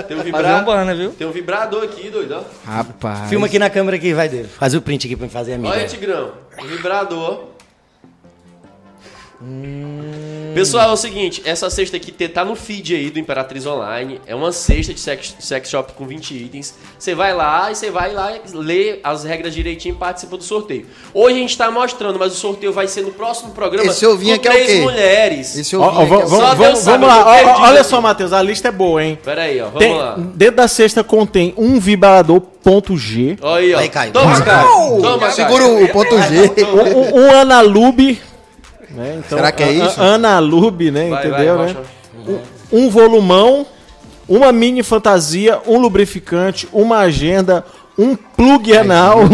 Tem um um vibrador. banner, viu? Tem um vibrador aqui, doido, ó. Rapaz. Filma aqui na câmera que vai dele. Faz o print aqui pra me fazer a minha. Olha, Tigrão. O vibrador. Pessoal, é o seguinte, essa cesta aqui tá no feed aí do Imperatriz Online. É uma cesta de sex, sex shop com 20 itens. Você vai lá e você vai lá lê as regras direitinho e participa do sorteio. Hoje a gente tá mostrando, mas o sorteio vai ser no próximo programa Esse ovinho com aqui é o três quê? mulheres. Esse eu Ó, ó, vi vamos, aqui, Só vamos, Deus vamos, sabe, vamos eu lá. tô Ó, ó, perdido olha aqui. só, Matheus, a lista é boa, hein? Pera aí, ó, vamos Tem, lá. dentro da cesta contém um vibrador ponto G, Olha aí, ó. Aí, Caio. Toma, Caio. Toma, Caio. Segura o ponto G. um, um Analube, né? Então, Será que é isso? Analube, né? Vai, Entendeu, vai, né? Rocha. Um volumão, uma mini fantasia, um lubrificante, uma agenda, um plug anal.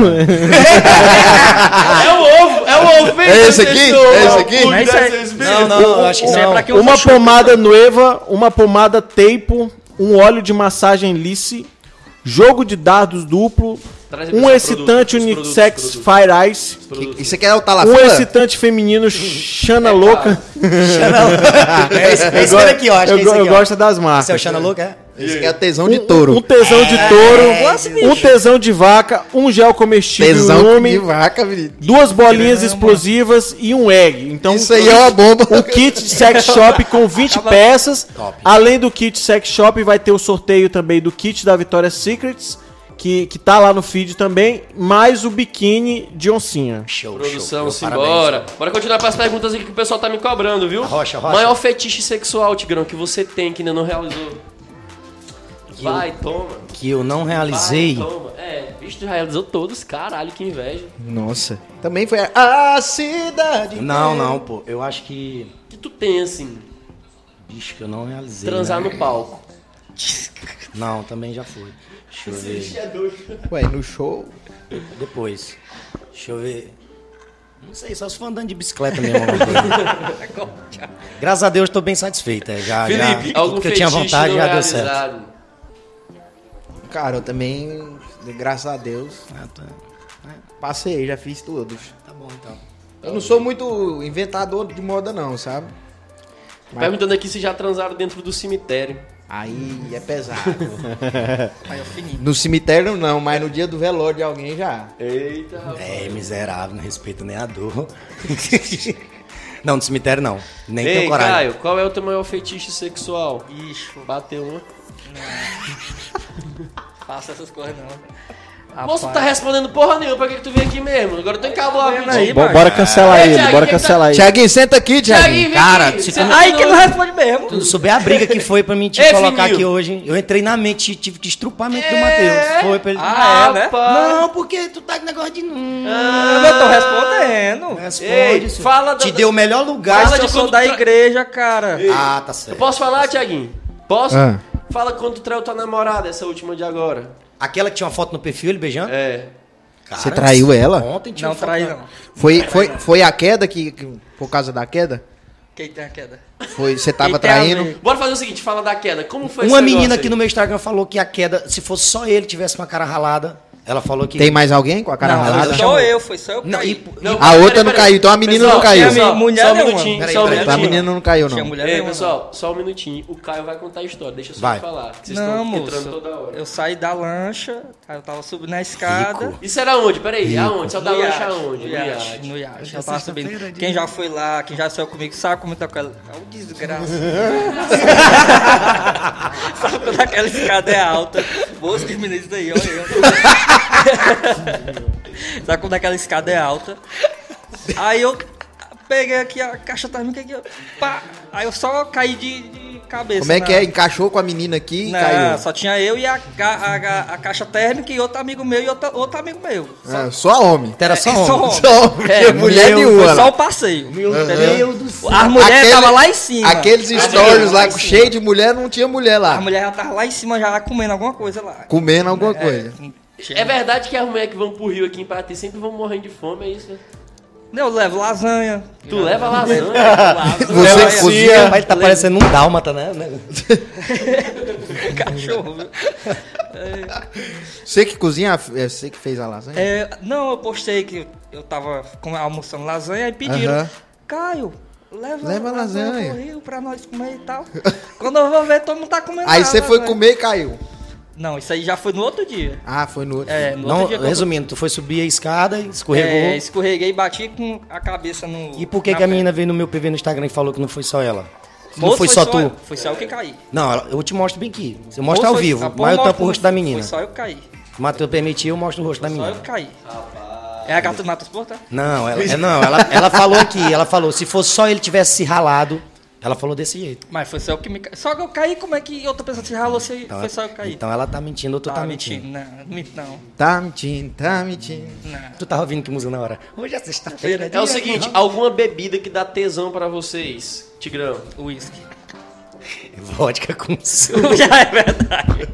É o ovo, é o ovo. vem, É esse aqui? É esse aqui? Não, desse Não, não, acho que Isso é não. pra quem usa uma pomada noiva, uma pomada tape, um óleo de massagem lice, jogo de dardos duplo, um excitante Unissex Fire Ice, Isso aqui é o um Talafila? excitante feminino Xana Louca. É esse, é esse cara aqui, ó. Acho eu que é esse eu aqui, ó. gosto das Esse é o marcas. Xana Louco, é? Esse aqui é tesão de touro. Um tesão de touro, um tesão de vaca, um gel comestível tesão um de vaca, menino. duas bolinhas explosivas e um egg. Então, Isso aí é uma bomba. um kit sex shop com 20 peças. Top. Além do kit sex shop, vai ter o sorteio também do kit da Victoria's Secrets, que, que tá lá no feed também, mais o biquíni de oncinha. Show, Produção, show. simbora. Bora continuar para as perguntas aqui que o pessoal tá me cobrando, viu? Rocha, rocha. Maior fetiche sexual, Tigrão, que você tem que ainda não realizou. Vai, toma. Que eu não Vai, realizei. toma. É, bicho, tu já realizou todos, caralho, que inveja. Nossa. Também foi a, a cidade. Não, não, pô. Eu acho que. O que tu tem, assim, Bicho, que eu não realizei. transar né? no palco? Não, também já foi. Deixa eu ver. Ué, no show. Depois. Deixa eu ver. Não sei, só se for andando de bicicleta mesmo. Graças a Deus, tô bem satisfeito. é, Já, Felipe, já, algum que eu tinha vontade já deu certo. realizado? Cara, eu também, graças a Deus, Ah, tá. passei, já fiz todos. Tá bom, então. Eu não sou muito inventador de moda, não, sabe? Perguntando aqui se já transaram dentro do cemitério. Aí é pesado. Aí eu fini. no cemitério não, mas no dia do velório de alguém já. Eita, rapaz. É, miserável, não respeita nem a dor. não, no cemitério não. Nem Ei, tenho coragem. Caio, qual é o teu maior fetiche sexual? Bicho, Bateu uma. faça essas coisas não. Moço, tu tá respondendo porra nenhuma, pra que, que tu veio aqui mesmo? Agora tu encabou a aí, Bo- bora cancelar É, ele, Thiago, bora quem tá- cancelar ele. Tiaguinho, senta aqui, Tiaguinho. Cara, tu- Aí que não responde mesmo. Tu souber a briga que foi pra mim te Ei, colocar aqui hoje, eu entrei na mente, tive que estrupar a mente do Matheus. Foi pra ele. Ah, é, né? Rapaz. Não, porque tu tá com negócio de. Hum, Eu tô respondendo. responde, Ei, senhor. fala da- Te deu o melhor lugar. Fala de eu quando da tra- igreja, cara. Ah, tá Eu certo. posso falar, Tiaguinho? Posso? Ah. Fala quando tu traiu tua namorada, essa última de agora. Aquela que tinha uma foto no perfil, ele beijando? É. Cara, Você traiu ela? Ontem tinha Não uma foto trai, na- não. Foi, foi, foi a queda que, que- por causa da queda? Quem tem a queda? Foi, você tava Quem tem a traindo? ver? Bora fazer o seguinte, fala da queda. Como foi Uma esse menina negócio aqui aí? no meu Instagram falou que a queda, se fosse só ele tivesse com a cara ralada, ela falou que. Tem mais alguém com a cara não, ralada? foi só eu, foi só eu que Não, caí. e- Não, A peraí, outra peraí, não caiu, então a menina Pessoal, não caiu. Pessoal, Mulher só um nenhuma. minutinho, Peraí, só um peraí, Então a menina não caiu, não. mulher Ei, nenhuma, pessoal, só um minutinho. O Caio vai contar a história. Deixa eu só Vai. falar. Vocês Não, estão entrando moço. toda hora. Eu saí da lancha, eu tava subindo na escada. Rico. Isso era onde? Peraí, aonde? Só da No lancha aonde? No iate, no iate. Eu tava subindo. Quem já foi lá, quem já saiu comigo, sabe como tá com ela. É um desgraça. sabe quando aquela escada é alta? Boas que meninos daí, olha eu. Sabe quando aquela escada é alta? Aí eu peguei aqui a caixa térmica aqui, ó, pá. Aí eu só caí de, de cabeça. Como é que na- é? Encaixou com a menina aqui e Não, caiu. só tinha eu e a, a, a- a caixa térmica e outro amigo meu e outro, outro amigo meu. Só, Ah, só homem. Era só É, homem. só homem. Só homem. É, mulher meu, nenhuma. Foi só lá. o passeio. Meu entendeu? Deus do céu. As mulheres Aquele- estavam lá em cima. Aqueles stories lá cima. cheio de mulher, não tinha mulher A lá. mulher já tava lá em cima já comendo alguma coisa lá. Comendo alguma coisa. É verdade que as mulheres que vão pro Rio aqui em Paraty sempre vão morrendo de fome, é isso? né? Eu levo lasanha. Tu leva lasanha. Você Lasanha, cozinha. Rapaz, tá parecendo um dálmata, né? cachorro. viu? Você que cozinha, é você que fez a lasanha? É, não, eu postei que eu tava almoçando lasanha e pediram. Aham. Caio, leva, Leva lasanha. pro Rio pra nós comer e tal. Quando eu vou ver, todo mundo tá comendo Aí você foi lasanha. comer e caiu. Não, isso aí já foi no outro dia. Ah, foi no outro. É, no Não, outro dia. eu- resumindo, tu foi subir a escada, escorregou. É, escorreguei e bati com a cabeça no. E por que, que a menina veio no meu PV no Instagram e falou que não foi só ela? Não Moço, foi só tu? eu- Foi só eu que caí. Não, eu te mostro bem aqui. Você mostra Moço, ao foi- vivo, mas eu tampo o rosto da menina. Foi só eu que caí. O Matheus permitiu, eu mostro o rosto da Só eu menina. que caí. É a gata do Matos Porta? Não, ela, é, não ela, ela falou aqui, ela falou, se fosse só ele tivesse se ralado, ela falou desse jeito. Mas foi só eu que me caí. Só que eu caí, como é que outra pessoa se ralou se Então, foi só eu caí? então ela tá mentindo ou tu tá, mentindo. Não, não não. Tá mentindo, tá mentindo. não. Tu tava ouvindo que música na hora? Hoje é sexta-feira. É o seguinte, alguma bebida que dá tesão pra vocês? Tigrão. Whisky. Vodka com suco. Já é verdade.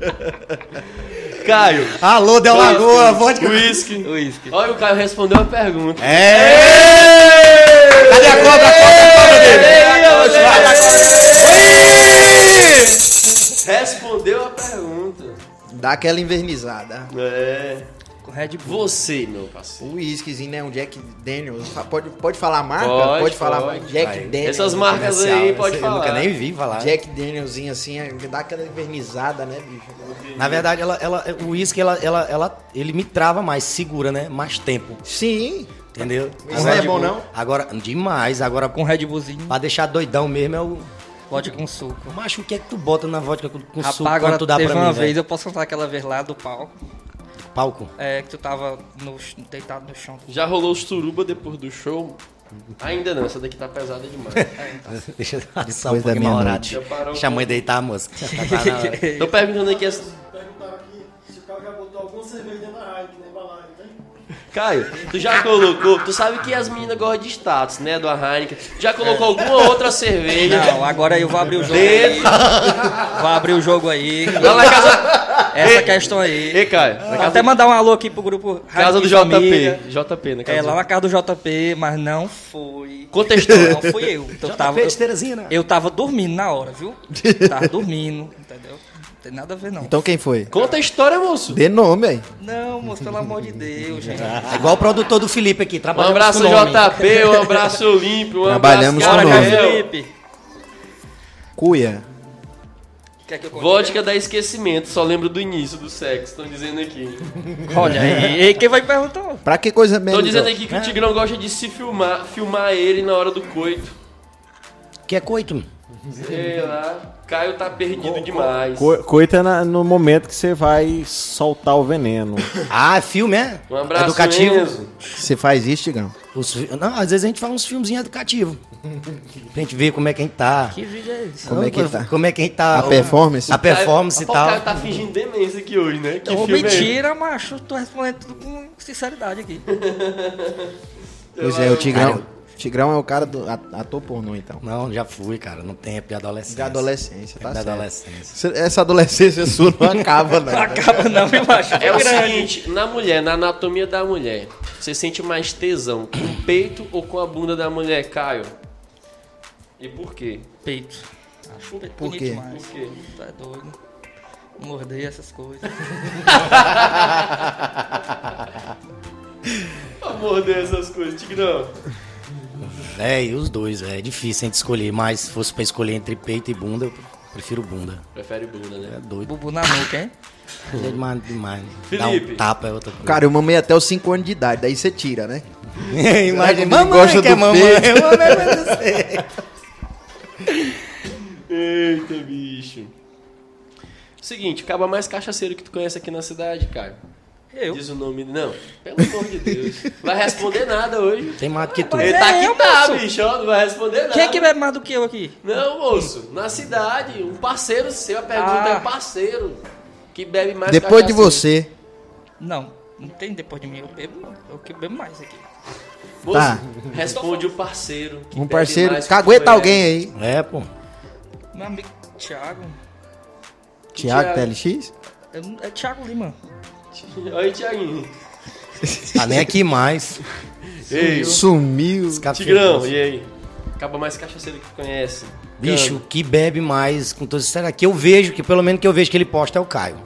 Caio. Alô, Del Lagoa, vodka Whisky. Whisky. Olha, o Caio respondeu a pergunta. É! Cadê a cobra? A cobra dele! Respondeu a pergunta. Dá aquela invernizada. É. Com Red Bull. Você, meu parceiro. O uísquezinho, né? Um Jack Daniels. Pode, pode falar a marca? Pode, falar pode. marca. Jack Vai. Daniels. Essas marcas aí, esse pode eu falar. nunca nem vi falar. Jack Danielzinho assim, é, dá aquela invernizada, né, bicho? Na verdade, ela, ela, o uísque, ela, ela, ela, ele me trava mais, segura, né? Mais tempo. Sim. Entendeu? Isso não é bom, não? Agora, demais. Agora, Com Red Bullzinho, pra deixar doidão mesmo é o. vodka com suco. Macho, o que é que tu bota na vodka com, Rapaz, suco agora quando tu dá teve pra uma mim, vez, velho? eu posso contar aquela vez lá do palco, Palco. é, que tu tava no, deitado no chão. Já rolou os turuba depois do show? Ainda não, essa daqui tá pesada demais. Deixa eu Depois um da pouquinho parou Deixa a mãe deitar a moça. Na. Tô perguntando aqui. Perguntaram aqui se o cara já botou alguma cerveja dentro da Heineken na embalagem, tem? Caio, tu já colocou... Tu sabe que as meninas gostam de status, né? Do Heineken. Já colocou alguma outra cerveja? Não, agora eu vou abrir o jogo aí. Vou abrir o jogo aí. Lá na casa... Essa questão aí. Ei, Caio, casa, até mandar um alô aqui pro grupo casa do Família. JP. JP, na casa É, do... lá na casa do JP, mas não foi. História. Não fui eu. Eu Já tava, tá eu, né? eu tava dormindo na hora, viu? Tava dormindo, entendeu? Não tem nada a ver, não. Então quem foi? Conta a história, moço. Dê nome aí. Não, moço, pelo amor de Deus, gente. É igual o produtor do Felipe aqui. Um Trabalhamos abraço. JP, um abraço Olímpio, um Trabalhamos abraço com nome. Felipe. Cuia. Quer que? Vodka dá esquecimento, só lembro do início do sexo, estão dizendo aqui. Olha aí, e quem vai perguntar? Pra que coisa Estão menos? dizendo aqui que o Tigrão gosta de se filmar, filmar ele na hora do coito. Que é coito. Sei lá, Caio tá perdido demais. Co coita é na- no momento que você vai soltar o veneno. Ah, filme, é? Um abraço, Educativo. Enzo. Você faz isso, Tigrão? Os não, às vezes a gente faz uns filmezinhos educativos. Pra gente ver como é que a gente tá. Que vídeo é esse? Como é que tá? Como é que a gente tá. A performance? A performance e Caio- O Caio tal. tá fingindo demência aqui hoje, né? Que é mentira, macho. Tô respondendo tudo com sinceridade aqui. Pois é, o Tigrão. Tigrão é o cara do ator pornô, então. Não, já fui, cara. No tempo de adolescência. De adolescência, tá Da certo. adolescência. Cê- Essa adolescência sua não acaba, não. Não acaba não, meu macho. É o grande. seguinte, na mulher, na anatomia da mulher, você sente mais tesão com o peito ou com a bunda da mulher, Caio? E por quê? Peito. Acho peito Por bonito quê? demais. Por quê? É doido. Morder essas coisas. Amor dessas coisas, Tigrão. É, e os dois. É difícil a gente escolher, mas se fosse pra escolher entre peito e bunda, eu prefiro bunda. Prefere bunda, É né? doido. Bubu na nuca, hein? É demais, demais. Felipe. um tapa é outra coisa. Cara, eu mamei até os 5 anos de idade, daí você tira, né? imagina. Ele gosta que é do mamãe, peito. mamãe. Eita, bicho. Seguinte, acaba mais cachaceiro que tu conhece aqui na cidade, Caio. Eu. Diz o nome. Não, pelo amor de Deus. Vai responder nada hoje. Tem mais do que tu. Ele é tá aqui, eu, tá, moço. bicho, ó, não vai responder nada. Quem é que bebe mais do que eu aqui? Não, moço, na cidade, um parceiro seu, a pergunta Ah. é parceiro que bebe mais Depois de você. Não, não tem depois de mim. Eu bebo, eu que bebo mais aqui. Moço, Tá. responde o parceiro. que Um parceiro. Cagueta tu alguém aí. É, pô. Meu amigo Thiago. Tiago Thiago. TLX? eu- É Thiago Lima. Oi, Tiaguinho. Tá nem aqui mais. Ei, Sumiu. Tigrão, e aí? Acaba mais cachaceiro que conhece. Bicho, que bebe mais, com toda sinceridade, que eu vejo, que pelo menos que eu vejo que ele posta é o Caio.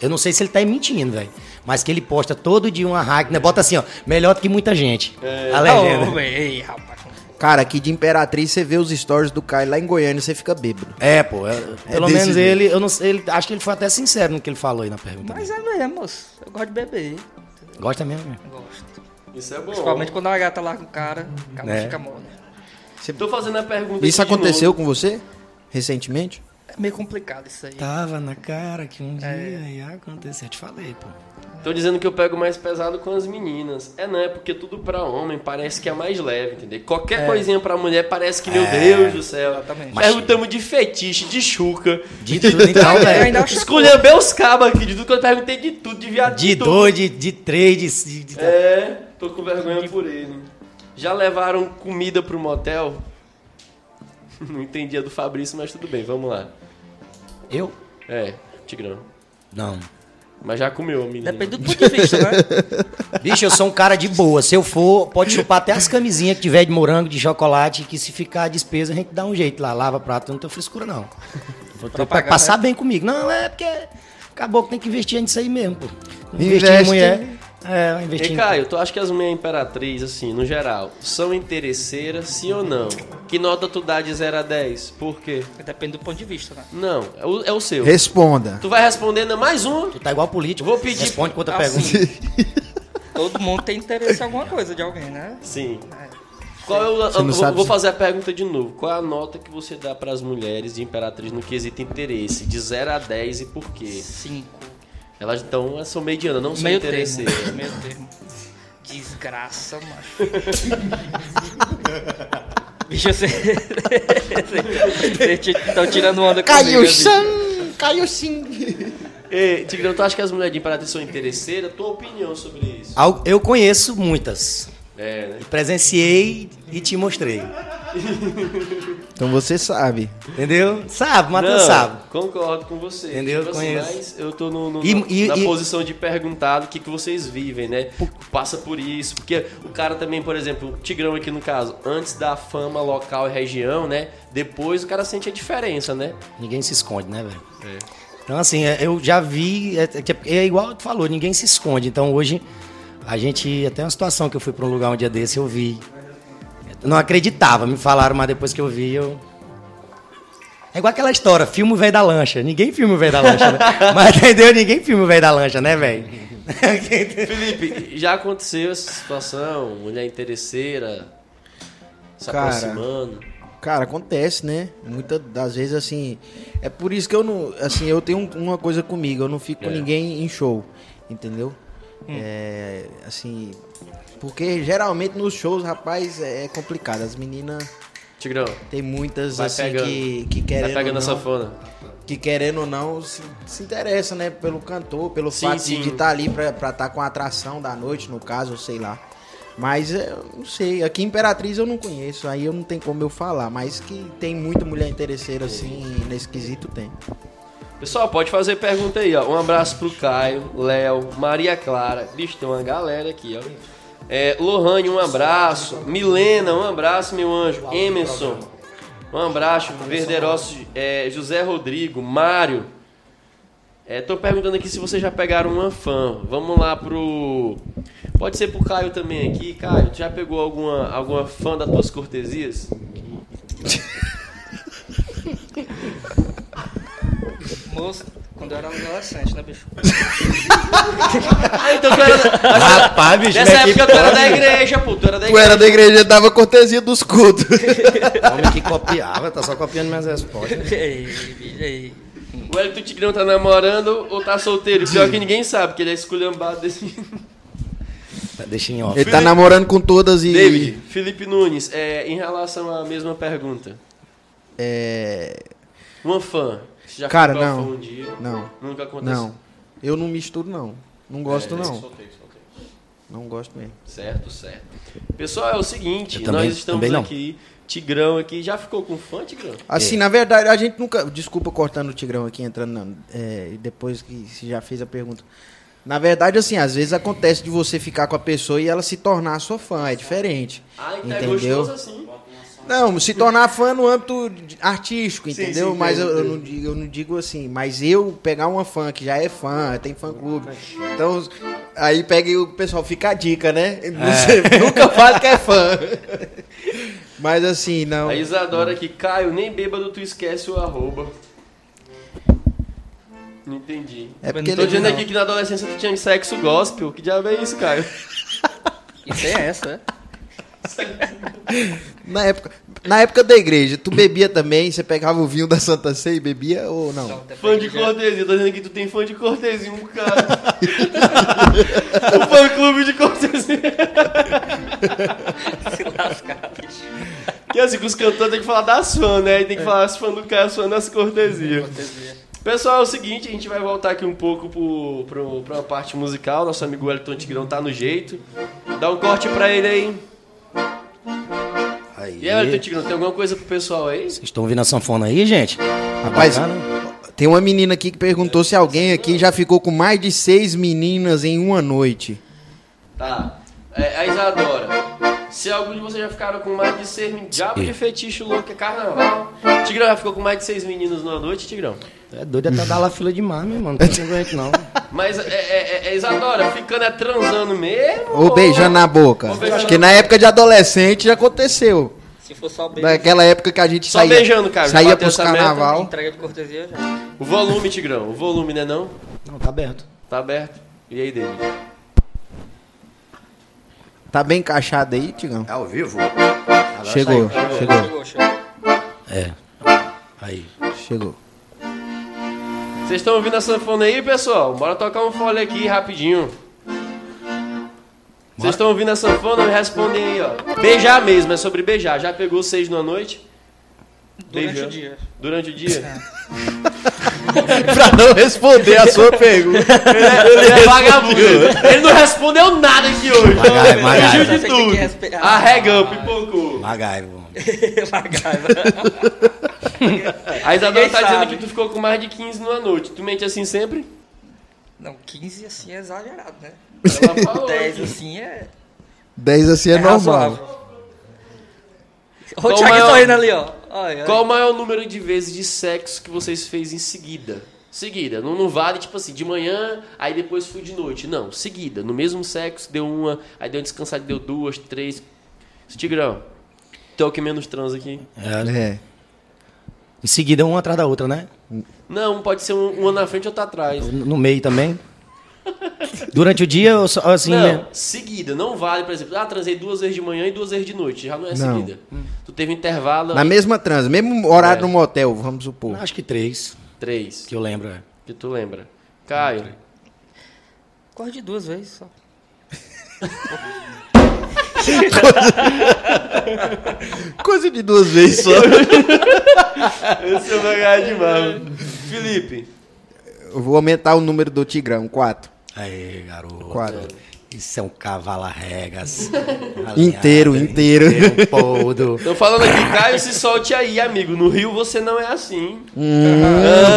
Eu não sei se ele tá mentindo, velho. Mas que ele posta todo dia uma hack, né? Bota assim, ó, melhor do que muita gente. A legenda. Oh, ei, rapaz. Cara, aqui de Imperatriz você vê os stories do Caio lá em Goiânia e você fica bêbado. É, pô. é- pelo desse menos jeito. ele, eu não sei, ele, acho que ele foi até sincero no que ele falou aí na pergunta. Mas é mesmo, moço. Eu gosto de beber. Gosta mesmo, né? Gosto. Isso é bom. Principalmente quando a gata lá com o cara, o cara É. fica mole. Tô fazendo a pergunta Isso aqui de aconteceu novo. com você? Recentemente? É meio complicado isso aí. Tava na cara que um dia ia acontecer. Eu te falei, pô. Tô dizendo que eu pego mais pesado com as meninas. É, não, é porque tudo pra homem parece que é mais leve, entendeu? Qualquer É. coisinha pra mulher parece que, meu Deus do céu. Exatamente. Perguntamos de fetiche, de chuca. De tudo, então, Eu velho. ainda acho Escolhemos os cabos aqui, de tudo que eu perguntei de tudo, de viado De dois, de, de três, de. de- de- É, tô com vergonha por ele. Já levaram comida pro motel? Não entendi a do Fabrício, mas tudo bem, vamos lá. Eu? É, Tigrão. Não. Mas já comeu, menino. Depende do ponto de vista, né? Bicho, eu sou um cara de boa. Se eu for, pode chupar até as camisinhas que tiver de morango, de chocolate, que se ficar a despesa, a gente dá um jeito lá. Lava prato, eu não tenho frescura, não. Vou ter pra passar né? bem comigo. Não, é porque acabou que tem que investir nisso aí mesmo, pô. Investe. Investir em mulher. É, eu E investi em- Caio, tu acha que as mulheres imperatriz, assim, no geral, são interesseiras, sim ou não? Que nota tu dá de 0 a 10? Por quê? Depende do ponto de vista, né? Não, é o, é o seu. Responda. Tu vai respondendo mais uma? Tu tá igual político. Vou pedir- Responde com outra Assim, pergunta. Todo mundo tem interesse em alguma coisa de alguém, né? Sim. Qual é o, eu vou, sabe vou fazer a pergunta de novo. Qual é a nota que você dá para as mulheres de imperatriz no quesito interesse? De 0 a 10 e por quê? Cinco. Elas então elas são medianas, não são Meio termo. interesseiras. Meio termo. Desgraça, macho. Bicho, você. Vocês estão tirando onda comigo. Caiu sim! Caiu sim! Ei, Tigrão, tu acha que as mulheres de imperatriz são interesseiras? Tua opinião sobre isso? Eu conheço muitas. É, né? Presenciei e te mostrei. Então você sabe. Entendeu? Sabe, Matheus Não, sabe. Concordo com você. Entendeu? Tipo assim, Conheço. mas eu tô no, no- E- na- e- na e- posição de perguntar o que, que vocês vivem, né? Passa por isso. Porque o cara também, por exemplo, o Tigrão aqui no caso, antes da fama local e região, né? Depois o cara sente a diferença, né? Ninguém se esconde, né, velho? Então, assim, é, eu já vi. É, é- é igual tu falou, ninguém se esconde. Então, hoje, a gente. Até uma situação que eu fui pra um lugar um dia desse, eu vi. Eu não acreditava, me falaram, mas depois que eu vi, eu. É igual aquela história, filme o velho da lancha. Ninguém filma o velho da lancha, né? Mas entendeu? Ninguém filma o velho da lancha, né, velho? Felipe, já aconteceu essa situação? Mulher interesseira se Cara, aproximando? Cara, acontece, né? Muitas das vezes, assim. É por isso que eu não. Assim, eu tenho um- uma coisa comigo, eu não fico com É. ninguém em show, entendeu? É. Assim. Porque geralmente nos shows, rapaz, é complicado. As meninas. Tigrão, Tem muitas, assim, pegando. que, que tá querendo. pegando não, que querendo ou não se, se interessa, né? Pelo cantor, pelo Sim, fato sim. de estar ali pra estar com a atração da noite, no caso, sei lá. Mas é, eu não sei, aqui em Imperatriz eu não conheço, aí eu não tem como eu falar, mas que tem muita mulher interesseira assim, nesse quesito tem. Pessoal, pode fazer pergunta aí, ó. Um abraço pro Caio, Léo, Maria Clara. Bicho, tem uma galera aqui, ó. É, Lohane, um abraço. Milena, um abraço, meu anjo. Emerson, um abraço. Verderosso, é, José Rodrigo, Mário. É, tô perguntando aqui se vocês já pegaram uma fã. Vamos lá pro. Pode ser pro Caio também aqui. Caio, tu já pegou alguma, alguma fã das tuas cortesias? Moço, quando eu era adolescente, né, bicho? Ah, então tu era. Rapaz, bicho, Nessa época tu era da igreja, pô. Tu era da Tu igreja. era da igreja, dava cortesia dos cultos. Homem que copiava, tá só copiando minhas respostas. Ei, bicho, ei. O Elton Tigrão tá namorando ou tá solteiro? Pior que ninguém sabe, que ele é esculhambado desse. Deixa em off. Ele tá namorando com todas e. David, Felipe Nunes, é, em relação à mesma pergunta. É. Uma fã. Você já Cara, não. um dia? Não, Nunca aconteceu. não. Eu não misturo, não. Não gosto, É, não. soltei, soltei. Não gosto mesmo. Certo, certo. Pessoal, é o seguinte, também- nós estamos aqui, Tigrão aqui. Já ficou com fã, Tigrão? Assim, na verdade, a gente nunca. Desculpa cortando o Tigrão aqui, entrando. Não, é, depois que você já fez a pergunta. Na verdade, assim, às vezes acontece de você ficar com a pessoa e ela se tornar sua fã. É diferente. Ai, tá Entendeu? gostoso assim. Não, se tornar fã no âmbito artístico, Sim, entendeu? sim, mas eu, eu não digo, eu não digo assim. Mas eu pegar uma fã que já é fã, tem fã clube. Então, aí pega e o pessoal fica a dica, né? Você nunca fala que é fã. Mas assim, não. A Isadora aqui, Caio, nem bêbado tu esquece o arroba. Não entendi. É porque Tô ele- dizendo aqui que na adolescência tu tinha sexo gospel. Que diabo é isso, Caio? Isso é essa, é? Na época, na época da igreja, tu bebia também? Você pegava o vinho da Santa Ceia e bebia ou não? Fã de cortesia, tô dizendo que tu tem fã de cortesia, um cara. o fã clube de cortesia. Se lascar. Que assim, que os cantores tem que falar das fãs, né? E tem que falar as fãs do Caio, as fãs das cortesias. Cortesia. Pessoal, é o seguinte, a gente vai voltar aqui um pouco pro, pro, pra uma parte musical. Nosso amigo Wellington Tigrão tá no jeito. Dá um corte pra ele aí. Aí. E aí, Tigrão, tem alguma coisa pro pessoal aí? Vocês estão ouvindo a sanfona aí, gente? Rapaz, tem uma menina aqui que perguntou se alguém aqui já ficou com mais de seis meninas em uma noite. Tá. É, a Isadora. Se algum de vocês já ficaram com mais de seis meninos. Diabo de fetiche louco é carnaval. Tigrão já ficou com mais de seis meninos numa noite, Tigrão? É doido até dar lá fila demais, meu irmão. Não aqui, não. Mas, é, é, é, Isadora, ficando é transando mesmo? Ou beijando na boca. Ou beijando Porque na época de adolescente já aconteceu. Se for só beijo, Naquela época que a gente Só saía, beijando, cara. saía pros carnaval. entrega de cortesia já. O volume, Tigrão. O volume, né não? Não, tá aberto. Tá aberto. E aí, dele? Tá bem encaixado aí, Tigão? É ao vivo? Chegou, chegou, Chegou, chegou. É. Aí. chegou. Vocês estão ouvindo a sanfona aí, pessoal? Bora tocar um fole aqui rapidinho. Vocês estão ouvindo a sanfona? Me respondem aí, ó. Beijar mesmo, é sobre beijar. Já pegou seis numa noite? Durante Beijou? o dia. Durante o dia? pra não responder a sua pergunta. Ele é vagabundo. Ele não respondeu nada aqui hoje. Magai, Magai. Fugiu de tudo. Arregão, pipocou. Magaiva. A Isadora Ninguém tá dizendo sabe. que tu ficou com mais de 15 numa noite. Tu mente assim sempre? Não, 15 assim é exagerado, né? Ela falou. 10 assim é, 10 assim é, é normal. razoável. O Thiago maior- tá rindo ali, ó. Olha, olha. Qual o maior número de vezes de sexo que vocês fez em seguida? Seguida. Não, não vale, tipo assim, de manhã, aí depois fui de noite. Não, seguida. No mesmo sexo, deu uma, aí deu uma descansada, deu duas, três. Tigrão, tu é o que menos transa aqui. É. É. Em seguida, uma atrás da outra, né? Não, pode ser um, uma na frente e outra atrás. No no meio também. Durante o dia, eu só, assim, não, né? seguida. Não vale, por exemplo, ah, transei duas vezes de manhã e duas vezes de noite. Já não é Não. seguida. Tu teve um intervalo. Na mesma transa, mesmo horário É. no motel, vamos supor. Acho que três, Três, que eu lembro. é. que tu lembra. Caio. Quase de duas vezes só. Coisa de duas vezes só. Esse é vai demais. Felipe. Eu vou aumentar o número do Tigrão, 4. Aí, garoto. Quatro. Isso é um cavalo a regas. Inteiro, inteiro. inteiro, Todo. Tô falando aqui, Caio, se solte aí, amigo. No Rio você não é assim.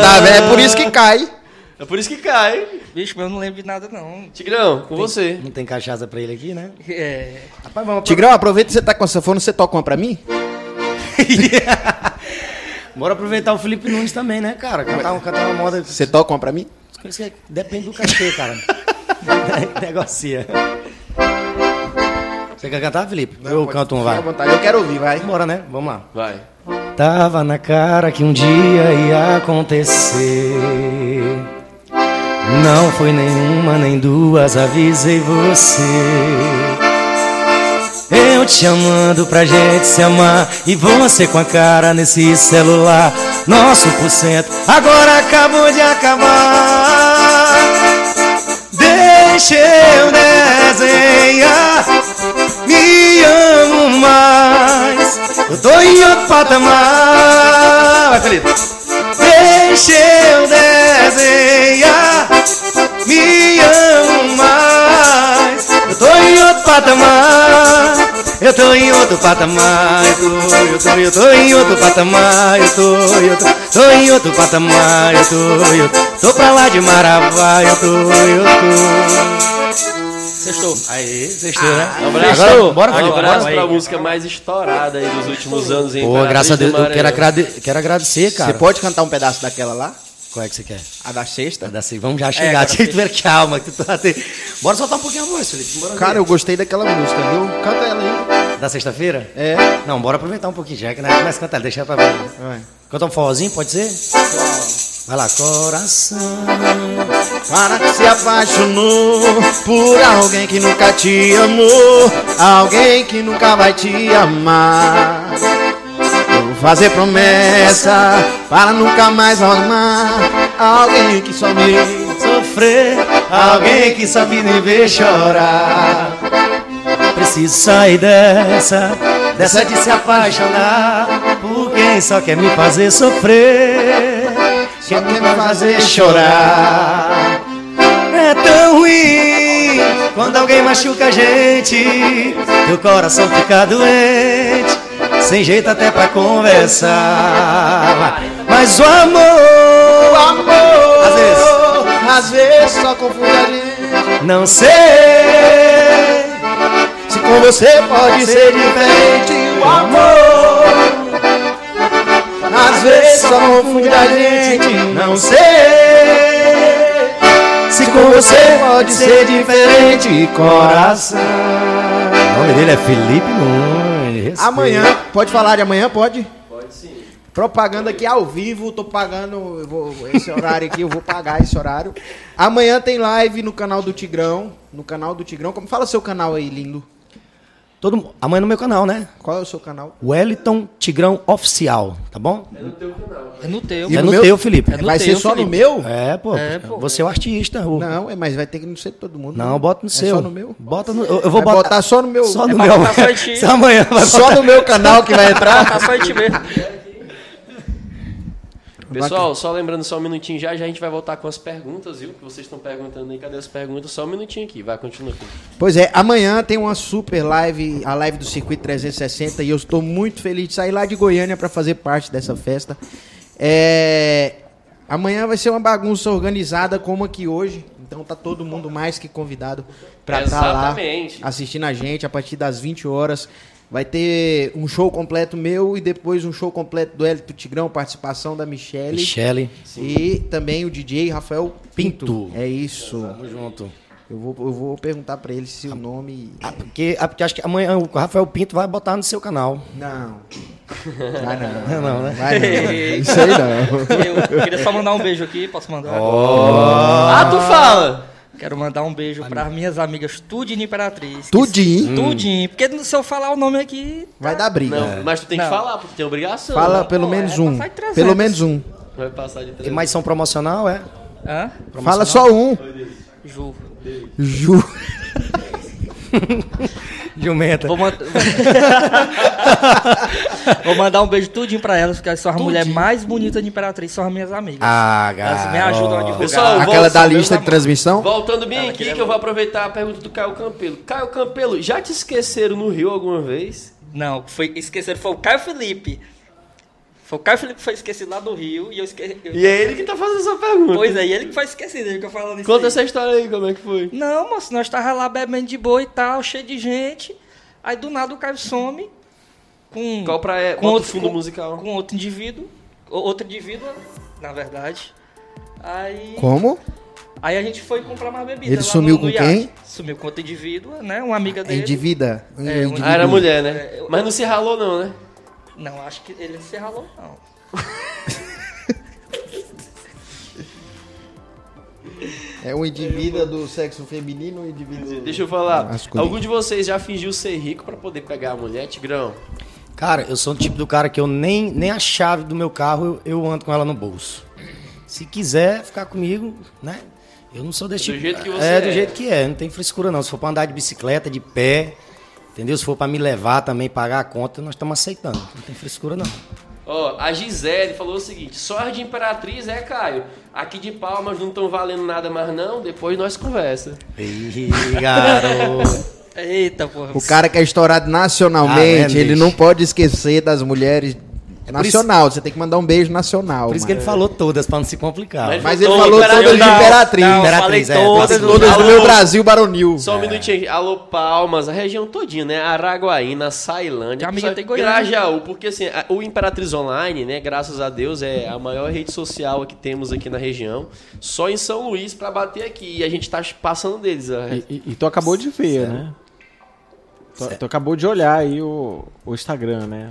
Tá, velho? É por isso que cai. É por isso que cai. Bicho, mas eu não lembro de nada, não. Tigrão, com você. Não tem cachaça pra ele aqui, né? É. Rapaz, vamos Tigrão, aproveita que você tá com a sanfona, você toca uma pra mim? Bora aproveitar o Felipe Nunes também, né, cara? Cantar, um- cantar uma moda. Você toca uma pra mim? Depende do cachê, cara. Negocia. Você quer cantar, Felipe? eu canto um, vai. vontade, eu quero ouvir, vai. Bora, né? Vamos lá. Vai. Tava na cara que um dia ia acontecer. Não foi nenhuma nem duas, avisei você. Eu te amando pra gente se amar E você com a cara nesse celular. Nosso por cento agora acabou de acabar. Deixa eu desenhar Me amo mais. Eu tô em outro patamar. Vai, Felipe. Deixa eu desenhar Me amo mais Eu tô em outro patamar Eu tô em outro patamar Eu tô, eu tô, eu tô em outro patamar Eu tô, eu tô, tô em outro patamar Eu tô, eu tô pra lá de Maravá Eu tô, eu tô Sextou. Aí, sextou, né? Abraço, Agora, bora, um Felipe, abraço bora. pra música mais estourada aí dos últimos anos. Hein, Pô, graças a Deus, eu quero, agrade- quero agradecer, cara. Você pode cantar um pedaço daquela lá? Qual é que você quer? A da sexta? Dá assim, Vamos já chegar, cara, tinha que ter calma. Que tu tá te- Bora soltar um pouquinho a voz, Felipe. Bora Cara, ver. eu gostei daquela música, viu? Canta ela aí. Da sexta-feira? É. Não, bora aproveitar um pouquinho já, que nós começa a cantar, deixa pra ver. Vai. Cantar um forrozinho, pode ser? Vai lá, coração. Para que se apaixonou por alguém que nunca te amou, alguém que nunca vai te amar. Fazer promessa para nunca mais amar alguém que só me Sofrer, alguém que sabe me ver chorar. Preciso sair dessa, dessa de se apaixonar por quem só quer me fazer sofrer, só quer me fazer chorar. É tão ruim quando alguém machuca a gente, teu coração fica doente, sem jeito até pra conversar. Mas o amor, O amor, Às vezes. às vezes só confunde a gente. não sei. Se com você pode ser diferente, o amor. Às vezes só confunde a gente, não sei. Se com você pode ser diferente, coração. O nome dele é Felipe Nunes. Amanhã, pode falar de amanhã? Pode? Pode sim. Propaganda aqui ao vivo, tô pagando vou- esse horário aqui, eu vou pagar esse horário. Amanhã tem live no canal do Tigrão, no canal do Tigrão. Como fala seu canal aí, lindo? Todo, amanhã no meu canal, né? Qual é o seu canal? Wellington Tigrão Oficial, tá bom? É no teu. E é no no meu? teu, Felipe. É no Vai teu, ser só no Felipe. meu? É, pô. É, pô. Você é o artista. o- Não, é, mas vai ter que não ser todo mundo. Não, bota no É seu. só no meu? Bota no. Eu, eu vou botar, botar só no meu. só no É pra meu. só amanhã vai Só no meu canal que vai entrar. Tá só em ti mesmo. Pessoal, só lembrando só um minutinho já, já a gente vai voltar com as perguntas, viu? Que vocês estão perguntando aí, cadê as perguntas? Só um minutinho aqui, vai, continua aqui. Pois é, amanhã tem uma super live, a live do Circuito 360, e eu estou muito feliz de sair lá de Goiânia para fazer parte dessa festa. É, Amanhã vai ser uma bagunça organizada como aqui hoje, então tá todo mundo mais que convidado para estar lá Exatamente. assistindo a gente a partir das 20 horas. Vai ter um show completo meu e depois um show completo do Hélito Tigrão, participação da Michelle. Michele. E também o DJ Rafael Pinto. Pinto. É isso. Tamo junto. Eu vou, eu vou perguntar pra ele se o nome. Ah, porque, ah, porque acho que amanhã o Rafael Pinto vai botar no seu canal. Não. Vai não. Não, né? Vai não. Isso aí não. Eu queria só mandar um beijo aqui, posso mandar? Ah, tu fala! Quero mandar um beijo para minhas amigas Tudinho e Imperatriz. que- Tudinho. Tudinho, porque se eu falar o nome aqui, Vai dar briga. Não, mas tu tem que Não. falar, porque tem obrigação. Fala né? pelo Pô, menos é um. 300. Pelo menos um. Vai passar de E três. mais são promocional, é? hã? Fala só um. Ju. Ju. Jumenta. Vou, mand- Vou mandar um beijo tudinho pra elas, porque elas são a mulher mais bonita de Imperatriz, são as minhas amigas. Ah, Elas me ajudam a garoto. divulgar. Pessoal, Aquela volta, da lista de transmissão. Voltando bem Ela aqui, que eu vou aproveitar a pergunta do Caio Campelo. Caio Campelo, já te esqueceram no Rio alguma vez? Não, foi esqueceram, foi o Caio Felipe. Foi o Caio Felipe que foi esquecido lá do Rio e eu esqueci. eu- E é ele que tá fazendo essa pergunta. Pois é, e ele que foi esquecido, ele que eu falando isso. Conta aí. essa história aí, como é que foi? Não, moço, nós tava lá bebendo de boa e tal, cheio de gente. Aí do nada o Caio some com. Qual pra é? com Bota outro fundo com- musical. Com outro indivíduo. Outro indivíduo, na verdade. Aí. Como? Aí a gente foi comprar mais bebida. Ele lá sumiu no, no com iate. quem? Sumiu com outro indivíduo, né? Uma amiga É dele. Individa. É, um Indivíduo. Ah, era mulher, né? É, eu- Mas não se ralou não, né? Não, acho que ele se ralou, não. É um indivíduo do sexo feminino um indivíduo. Deixa eu falar. Masculino. Algum de vocês já fingiu ser rico pra poder pegar a mulher, Tigrão? Cara, eu sou o tipo do cara que eu nem, nem a chave do meu carro eu, eu ando com ela no bolso. Se quiser ficar comigo, né? Eu não sou desse Do tipo. jeito que você é. é. do jeito que é. Não tem frescura não. Se for pra andar de bicicleta, de pé, entendeu? Se for pra me levar também, pagar a conta, nós estamos aceitando. Não tem frescura não. Ó, a Gisele falou o seguinte: as de Imperatriz é, Caio. Aqui de Palmas não estão valendo nada mais não, depois nós conversa. Ih, garoto. Eita, porra. O cara que é estourado Ah, nacionalmente, é, ele não pode esquecer das mulheres. É por nacional, você tem que mandar um beijo nacional. Por isso que ele falou todas, pra não se complicar. Mas- Mas ele falou Imperatriz. todas de Imperatriz. não, Imperatriz, falei é, todas. todas Todas do Alô. meu Brasil Baronil. Só um minutinho aqui. Alô, Palmas, a região todinha, né? Araguaína, Sailândia, Amiga, tem. Grajaú, porque assim, a- o Imperatriz Online, né, graças a Deus, é a maior rede social que temos aqui na região. Só em São Luís pra bater aqui. E a gente tá passando deles. E, e- e tu acabou de ver, né? Tu, tu acabou de olhar aí o, o Instagram, né?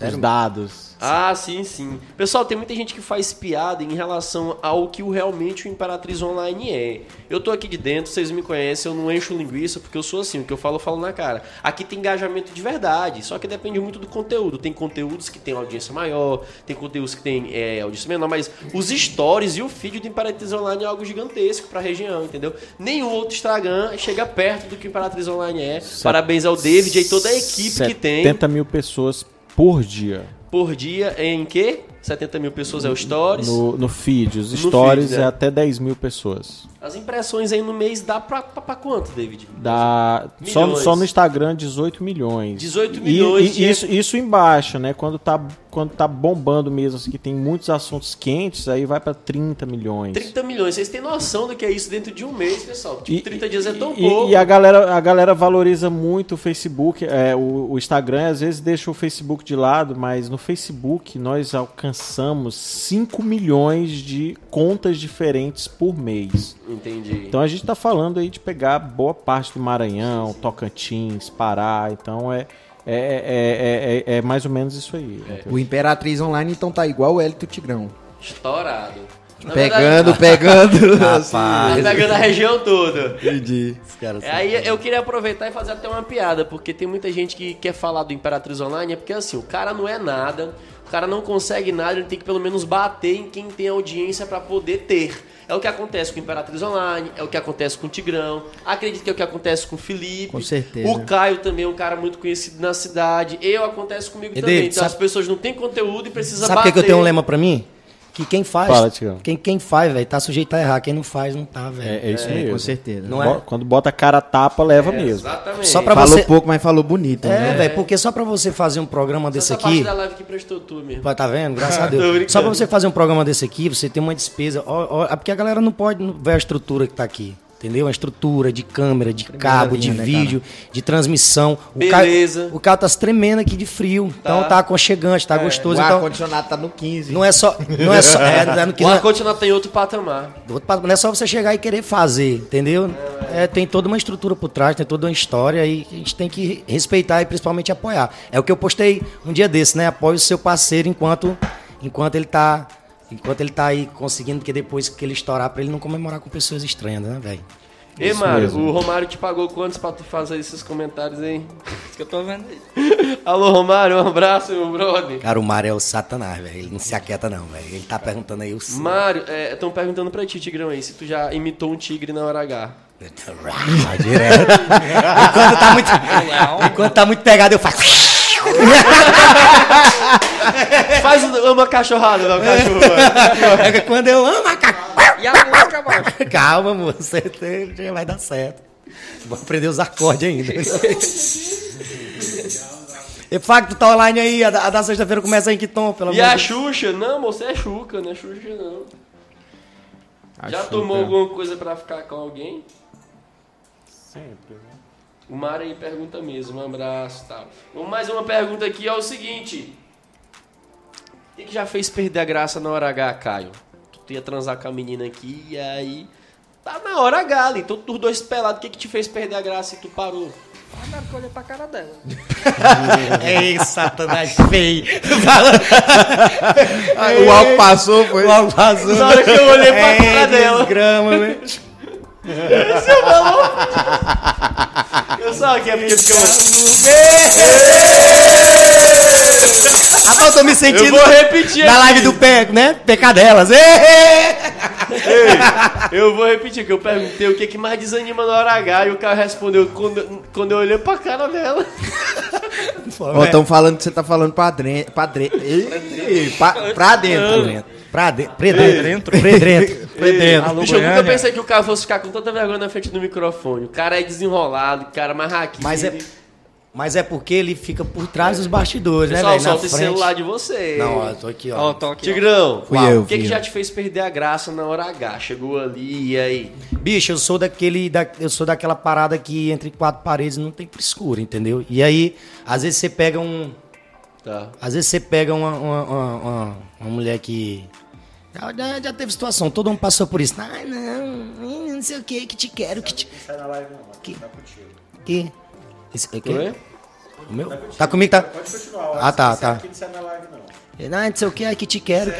Os dados. Ah, sim, sim. Pessoal, tem muita gente que faz piada em relação ao que o realmente o Imperatriz Online é. Eu tô aqui de dentro, vocês me conhecem, eu não encho linguiça porque eu sou assim, o que eu falo, eu falo na cara. Aqui tem engajamento de verdade, só que depende muito do conteúdo. Tem conteúdos que tem audiência maior, tem conteúdos que tem é, audiência menor, mas os stories e o feed do Imperatriz Online é algo gigantesco pra região, entendeu? Nenhum outro Instagram chega perto do que o Imperatriz Online é. Parabéns ao David e toda a equipe que tem 70 mil pessoas por dia por dia em quê? 70 mil pessoas é o Stories. no, no feed. Os No stories feed, né? é até 10 mil pessoas. As impressões aí no mês dá pra, pra, pra quanto, David? Dá só, só no Instagram 18 milhões. 18 E- milhões E, de- isso, isso embaixo, né? Quando tá, quando tá bombando mesmo, assim, que tem muitos assuntos quentes, aí vai pra 30 milhões. 30 milhões. Vocês têm noção do que é isso dentro de um mês, pessoal? Tipo, E- 30 dias é tão e, pouco. E a galera, a galera valoriza muito o Facebook, é, o, o Instagram, às vezes deixa o Facebook de lado, mas no no Facebook nós alcançamos 5 milhões de contas diferentes por mês. Entendi. Então a gente tá falando aí de pegar boa parte do Maranhão, Tocantins, Pará. Então é, é, é, é, é- é mais ou menos isso aí. O Imperatriz Online então tá igual o Hélito Tigrão. Estourado. Na Pegando, verdade, pegando. tá pegando a região toda. Entendi. É, Aí eu queria aproveitar e fazer até uma piada, porque tem muita gente que quer falar do Imperatriz Online, é porque assim, o cara não é nada, o cara não consegue nada, ele tem que pelo menos bater em quem tem audiência pra poder ter. É o que acontece com o Imperatriz Online, é o que acontece com o Tigrão, acredito que é o que acontece com o Felipe. Com certeza. O Caio também é um cara muito conhecido na cidade. Eu acontece comigo também. Então as sabe- pessoas não têm conteúdo e precisam Sabe por bater. que que eu tenho um lema pra mim? Que quem faz. Fala, quem, quem faz, velho, tá sujeito a errar. Quem não faz, não tá, velho. É, é isso É, mesmo. com certeza. Não é? Quando bota a cara a tapa, leva mesmo. Exatamente. Só pra falou você- pouco, mas falou bonito. É, né? velho, porque só pra você fazer um programa Só desse essa parte aqui. da live que prestou tu mesmo. Tá vendo? Graças a Deus. Só pra você fazer um programa desse aqui, você tem uma despesa. Ó, ó, é porque a galera não pode ver a estrutura que tá aqui. Entendeu? A estrutura de câmera, de cabo, de linha, né, vídeo, de transmissão. O Beleza. Cara, o carro tá se tremendo aqui de frio. Então tá aconchegante, tá gostoso. O Então, ar-condicionado tá no 15. não é só. Não é só. É, não é, O ar-condicionado tem outro patamar. Outro papo, Não é só você chegar e querer fazer, entendeu? É, tem toda uma estrutura por trás, tem toda uma história e a gente tem que respeitar e principalmente apoiar. É o que eu postei um dia desse, né? Apoie o seu parceiro enquanto, enquanto ele tá. Enquanto ele tá aí conseguindo, porque depois que ele estourar, pra ele não comemorar com pessoas estranhas, né, velho? Ei, Mário, mesmo. o Romário te pagou quantos pra tu fazer esses comentários aí? Isso que eu tô vendo aí. Alô, Romário, um abraço, meu brother. Cara, o Mário é o satanás, velho. Ele não se aquieta, não, velho. Ele tá perguntando aí o. Mário, estão perguntando pra ti, Tigrão, aí, se tu já imitou um tigre na hora H. Direto. enquanto tá muito. Enquanto tá muito pegado, eu faço. Faz um- uma cachorrada, não, cachorro. Quando eu amo macaco. E a música, macho? Calma, moço. Você tem- já vai dar certo. Vou aprender os acordes ainda. e Fábio, tu tá online aí. A da, a da sexta-feira começa em que tom, pelo E amor a de Deus. Xuxa? Não, você é Xuca, não é Xuxa, não. A já Xuca. tomou alguma coisa pra ficar com alguém? Sempre. né? O Mário aí pergunta mesmo, um abraço e tal. Vamos mais uma pergunta aqui, é o seguinte. O que, que já fez perder a graça na hora H, Caio? Tu ia transar com a menina aqui e aí... Tá na hora H ali, todos os dois pelados. O que, que te fez perder a graça e tu parou? Ah, na hora que eu olhei pra cara dela. Ei, satanás feio. o álcool passou, foi. O álcool azul. Na hora que eu olhei pra É, cara dela. desgrama, velho. Eu só que é porque ficou... Rapaz, eu tô me Eu sentindo vou repetir na aqui. live do pé, né? Pecadelas. Ê! Eu vou repetir que eu perguntei o que, que mais desanima na hora H e o cara respondeu quando, quando eu olhei pra cara dela. Ó, estão falando que você tá falando pra dentro. Pra, dre... Ei, pra, pra dentro. Pra dentro. Pra dentro. Pra dentro. Pra dentro. Alô, Bicho, eu nunca pensei que o cara fosse ficar com tanta vergonha na frente do microfone. O cara é desenrolado, o cara é marraquinho. Mas é, mas é porque ele fica por trás dos bastidores, né, Pessoal, velho? Na solta frente. celular de você. Não, ó, eu tô aqui, ó. Ó, tô aqui. ó. Tigrão, Fui uau, eu, o que, fui que eu. já te fez perder a graça na hora H? Chegou ali e aí? Bicho, eu sou daquele. Da, eu sou daquela parada que entre quatro paredes não tem frescura, entendeu? E aí, às vezes você pega um. Tá. Às vezes você pega uma, uma, uma, uma- uma mulher que. Já, já- já teve situação, todo mundo passou por isso. Ai, não, não sei o que, que te quero, que te. Sai na live não, mano. Que? Tá contigo. Que? Esse, o quê? Oi? O meu? Tá comigo, tá? Pode continuar. ó. Ah, tá, Esse tá. aqui não sai na live não. Não, não sei o que, ai, que te quero,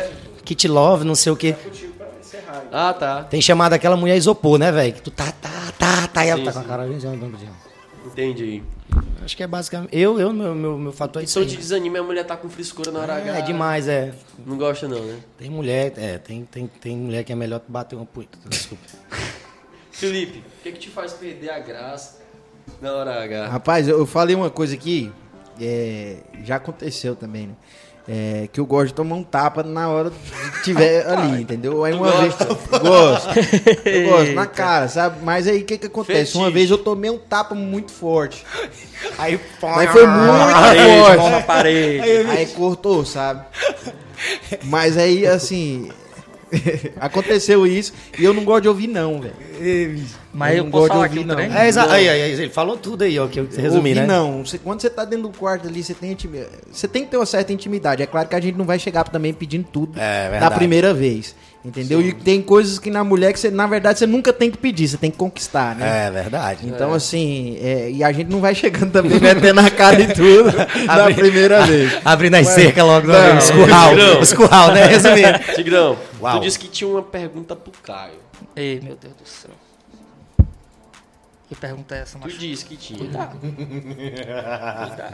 que te love, não sei o que. Contigo pra encerrar. Ah, tá. Tem chamado aquela mulher isopor, né, velho? Que tu tá, tá, tá, tá, e ela Sim, tá com a cara. Entendi. Acho que é basicamente. Eu, eu meu, meu, meu fator é isso. Então te desanima a mulher tá com frescura na hora H. É, é demais, é. Não gosta não, né? Tem mulher, é, tem, tem, tem mulher que é melhor que bater uma punheta. Desculpa. Felipe, o que, que te faz perder a graça na hora H? Rapaz, eu eu falei uma coisa aqui, é, já aconteceu também, né? É, que eu gosto de tomar um tapa na hora que tiver ali, entendeu? Aí uma vez. Gosto. Eu gosto, na cara, sabe? Mas aí o que que acontece? Uma Fetiche. vez eu tomei um tapa muito forte. Aí, Mas foi muito Parede, forte. na parede. Aí cortou, sabe? Mas aí, assim. Aconteceu isso e eu não gosto de ouvir, não, velho. Mas Eu eu, posso gosto de falar ouvir, aqui não. É, exa- aí, aí, aí, ele falou tudo aí, ó, que eu resumi, né? não. Você- quando você tá dentro do quarto ali, você tem, intimi- você tem que ter uma certa intimidade. É claro que a gente não vai chegar também pedindo tudo É, da verdade. primeira vez. Entendeu? E tem coisas que na mulher que você, na verdade, você nunca tem que pedir, você tem que conquistar, né? É verdade. Então, assim, é, e a gente não vai chegando também metendo a cara e tudo na Abri- primeira vez. Abrindo as cercas logo, Não. no escurral, escurral, né? Resumindo. Tigrão, Uau. tu disse que tinha uma pergunta pro Caio. Ei, meu Deus do céu. Que pergunta é essa, Tu macho? disse que tinha.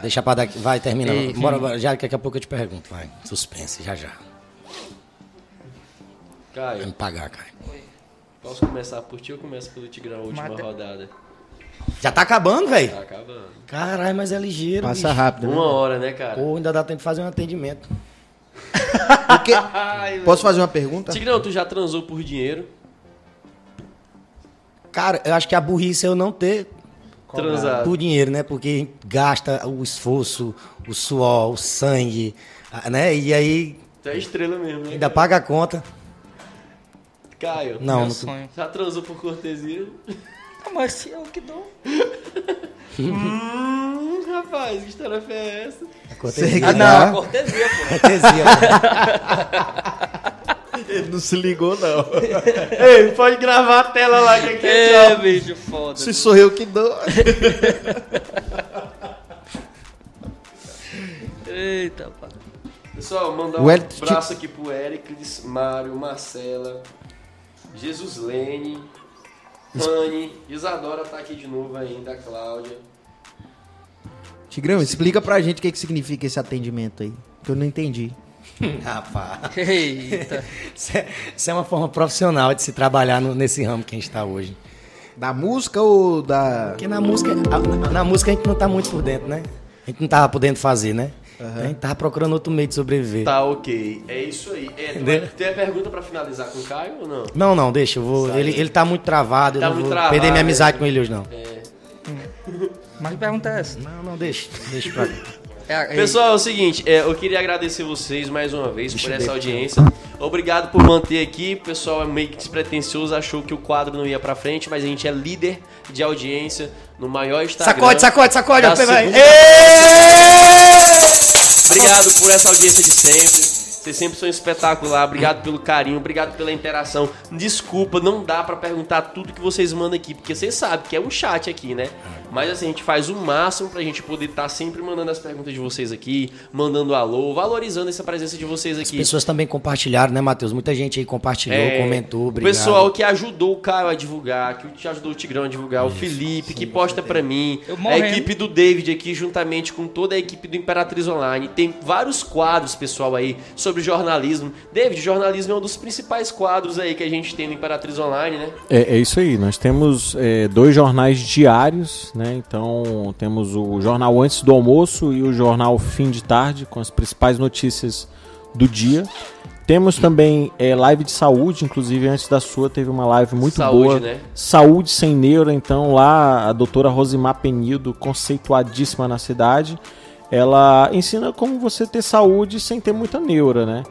Deixa pra daqui, vai, termina. Ei, Bora, bora, já que daqui a pouco eu te pergunto, vai. Suspense, já já. Vai me Caio, pagar, cara. posso começar por ti ou começa pelo Tigrão, a última Mate- rodada? Já tá acabando, velho? Tá acabando. Caralho, mas é ligeiro. Passa bicho. rápido, né? Uma hora, né, cara? Pô, ainda dá tempo de fazer um atendimento. Porque- Ai, Posso fazer uma pergunta? Tigrão, tu já transou por dinheiro? Cara, eu acho que a burrice é eu não ter Transado. por dinheiro, né? Porque gasta o esforço, o suor, o sangue, né? E aí Tu é estrela mesmo, né? ainda cara? paga a conta. Caio, Não, Meu não sonho. já transou por cortesia? Ah, mas se eu que dou. hum, rapaz, que história foi essa? é cortesia. Ah, não, cortesia, pô. cortesia. Ele não se ligou, não. Ei, pode gravar a tela lá que aqui é É, bicho, foda. Se sou eu que dou. Eita, pá. Pessoal, mandar um Eric- abraço aqui pro Ericles, Mário, Marcela, Jesus Lene, Rani, Isadora tá aqui de novo ainda, a Cláudia. Tigrão, explica pra gente o que, que significa esse atendimento aí. Que eu não entendi. Rapaz, Eita. isso é, isso é uma forma profissional de se trabalhar no- nesse ramo que a gente tá hoje. Da música ou da. Porque na música, a- na música a gente não tá muito por dentro, né? A gente não tava podendo fazer, né? Então a gente tava procurando outro meio de sobreviver. Tá ok, é isso aí. É, vai- tem a pergunta pra finalizar com o Caio ou não? Não, não, deixa, eu vou. Ele, ele tá muito travado, Tá eu não muito vou travado, perder minha amizade é. com ele hoje, não. Mas que pergunta é essa? Não, não, deixa, deixa pra É, Pessoal, é o seguinte, é, eu queria agradecer vocês mais uma vez por essa audiência. Obrigado por manter aqui. O pessoal é meio que despretensioso, achou que o quadro não ia pra frente, mas a gente é líder de audiência no maior Instagram. Sacode, sacode, sacode, ó, vai. Obrigado por essa audiência de sempre. Vocês sempre são espetacular. Obrigado pelo carinho, obrigado pela interação. Desculpa, não dá pra perguntar tudo que vocês mandam aqui, porque vocês sabem que é um chat aqui, né? Mas assim, a gente faz o máximo pra gente poder estar sempre mandando as perguntas de vocês aqui, mandando alô, valorizando essa presença de vocês As aqui. pessoas também compartilharam, né, Matheus? Muita gente aí compartilhou, É, comentou, O obrigado. pessoal que ajudou o Caio a divulgar, que te ajudou o Tigrão a divulgar, o Felipe, que posta pra mim, Eu a equipe do David aqui, juntamente com toda a equipe do Imperatriz Online. Tem vários quadros, pessoal, aí, sobre jornalismo. David, jornalismo é um dos principais quadros aí que a gente tem no Imperatriz Online, né? É, é isso aí, nós temos é, dois jornais diários, né? Então temos o jornal antes do almoço e o jornal fim de tarde, com as principais notícias do dia. Temos também é, live de saúde, inclusive antes da sua teve uma live muito Saúde, boa. né? Saúde sem neura, então lá a doutora Rosimar Penido, conceituadíssima na cidade, ela ensina como você ter saúde sem ter muita neura, né?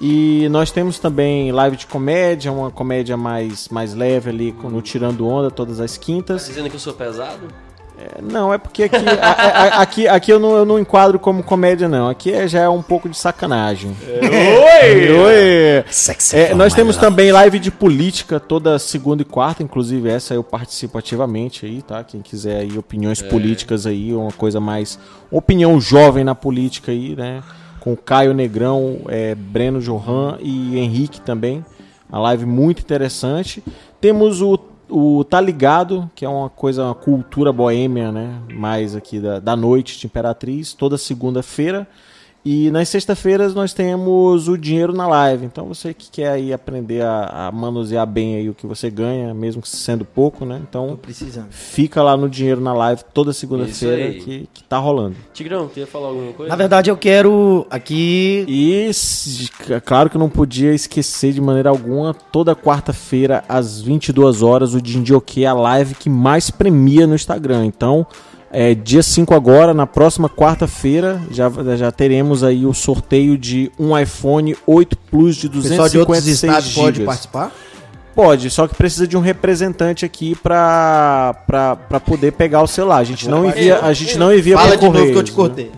E nós temos também live de comédia, uma comédia mais, mais leve ali, no Tirando Onda, todas as Tá quintas. dizendo que eu sou pesado? É, Não, é porque aqui, a- a- a- aqui, aqui eu, não, eu não enquadro como comédia, não. Aqui é, já é um pouco de sacanagem. Oi! Oi! Sexy É, nós temos love. também live de política toda segunda e quarta, inclusive essa eu participo ativamente aí, tá? Quem quiser aí opiniões políticas aí, uma coisa mais opinião jovem na política aí, né? Com Caio Negrão, é, Breno Johan e Henrique também. Uma live muito interessante. Temos o, o Tá Ligado, que é uma coisa, uma cultura boêmia, né? Mais aqui da, da noite de Imperatriz, toda segunda-feira. E nas sextas-feiras nós temos o dinheiro na live. Então você que quer aí aprender a, a manusear bem aí o que você ganha, mesmo que sendo pouco, né? Então fica lá no dinheiro na live toda segunda-feira que, que tá rolando. Tigrão, tu ia falar alguma coisa? Na verdade, eu quero aqui. E é claro que eu não podia esquecer de maneira alguma, toda quarta-feira às 22 horas o Dindioque é a live que mais premia no Instagram. Então, É, dia 5 agora, na próxima quarta-feira, já, já teremos aí o sorteio de um iPhone 8 Plus de O pessoal de outros 256 estados pode gigas. participar? Pode, só que precisa de um representante aqui pra poder pegar o celular. A gente não envia, a gente não envia Fala por de novo correios. que eu te né? cortei.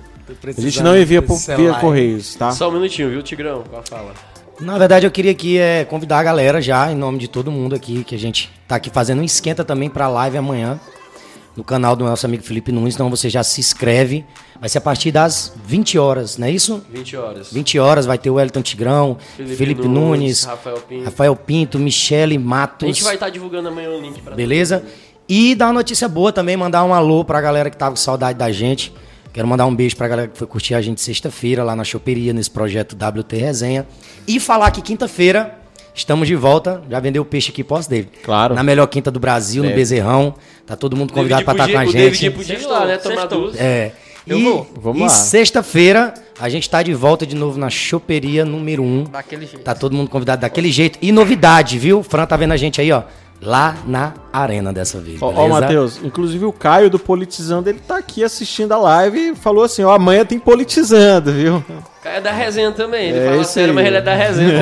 A gente não envia por, via correios, tá? Só um minutinho, viu, Tigrão? Qual a fala? Na verdade, eu queria aqui é, convidar a galera já, em nome de todo mundo aqui, que a gente tá aqui fazendo um esquenta também pra live amanhã, no canal do nosso amigo Felipe Nunes. Então você já se inscreve. Vai ser a partir das 20 horas, não é isso? 20 horas. 20 horas vai ter o Wellington Tigrão, Felipe, Nunes, Rafael Pinto. Rafael Pinto, Michele A Matos. gente vai estar divulgando amanhã o link pra Beleza? E dar uma notícia boa também, mandar um alô pra galera que tava com saudade da gente. Quero mandar um beijo pra galera que foi curtir a gente sexta-feira lá na choperia, nesse projeto WT Resenha. E falar que quinta-feira estamos de volta. Já vendeu o peixe aqui, posso, David? Claro. Na melhor quinta do Brasil, no. Bezerrão. Tá todo mundo convidado pra estar com a gente. David podia estar, né? Tomar duas. É. Eu e vou. Vamos e lá. sexta-feira a gente tá de volta de novo na choperia número 1. Um. Daquele jeito. Tá todo mundo convidado daquele jeito. E novidade, viu? O Fran tá vendo a gente aí, ó. Lá na arena dessa vez. Ó, beleza? ó, Matheus, inclusive o Caio do Politizando, ele tá aqui assistindo a live e falou assim, ó, amanhã tem Politizando, viu? É da resenha também. Ele É fala isso sério, aí. mas ele é da resenha.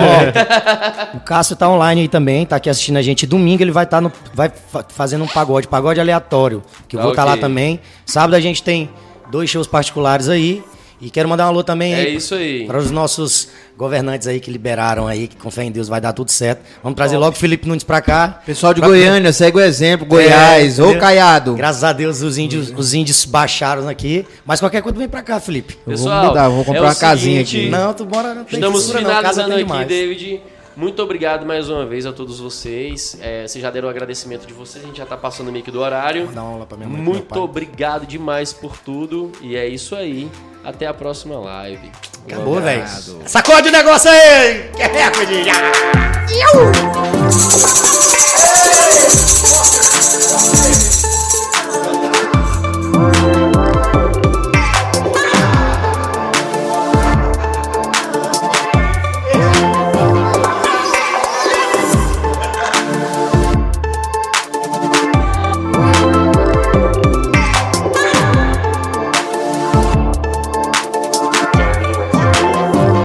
O Cássio tá online aí também, tá aqui assistindo a gente. Domingo ele vai estar no vai fa- fazendo um pagode, pagode aleatório, que eu Tá vou estar lá ok. também. Sábado a gente tem dois shows particulares aí. E quero mandar um alô também É aí isso aí. para os nossos governantes aí que liberaram aí, que com fé em Deus vai dar tudo certo. Vamos trazer logo o Felipe Nunes pra cá. Pessoal de Pra- Goiânia, segue o exemplo. Goiás, É, ô? Caiado. Graças a Deus os índios, os índios baixaram aqui. Mas qualquer coisa vem pra cá, Felipe. Pessoal, mudar, vou comprar é uma casinha seguinte, aqui. Não, tu bora. Não tem Estamos não, finalizando tem aqui, demais. David. Muito obrigado mais uma vez a todos vocês. É, vocês já deram o agradecimento de vocês, a gente já tá passando o mic do horário. Dá uma aula pra minha mãe. Muito pai. obrigado demais por tudo. E é isso aí. Até a próxima live. Um Acabou, velho. Sacode o negócio aí! Que é recorde!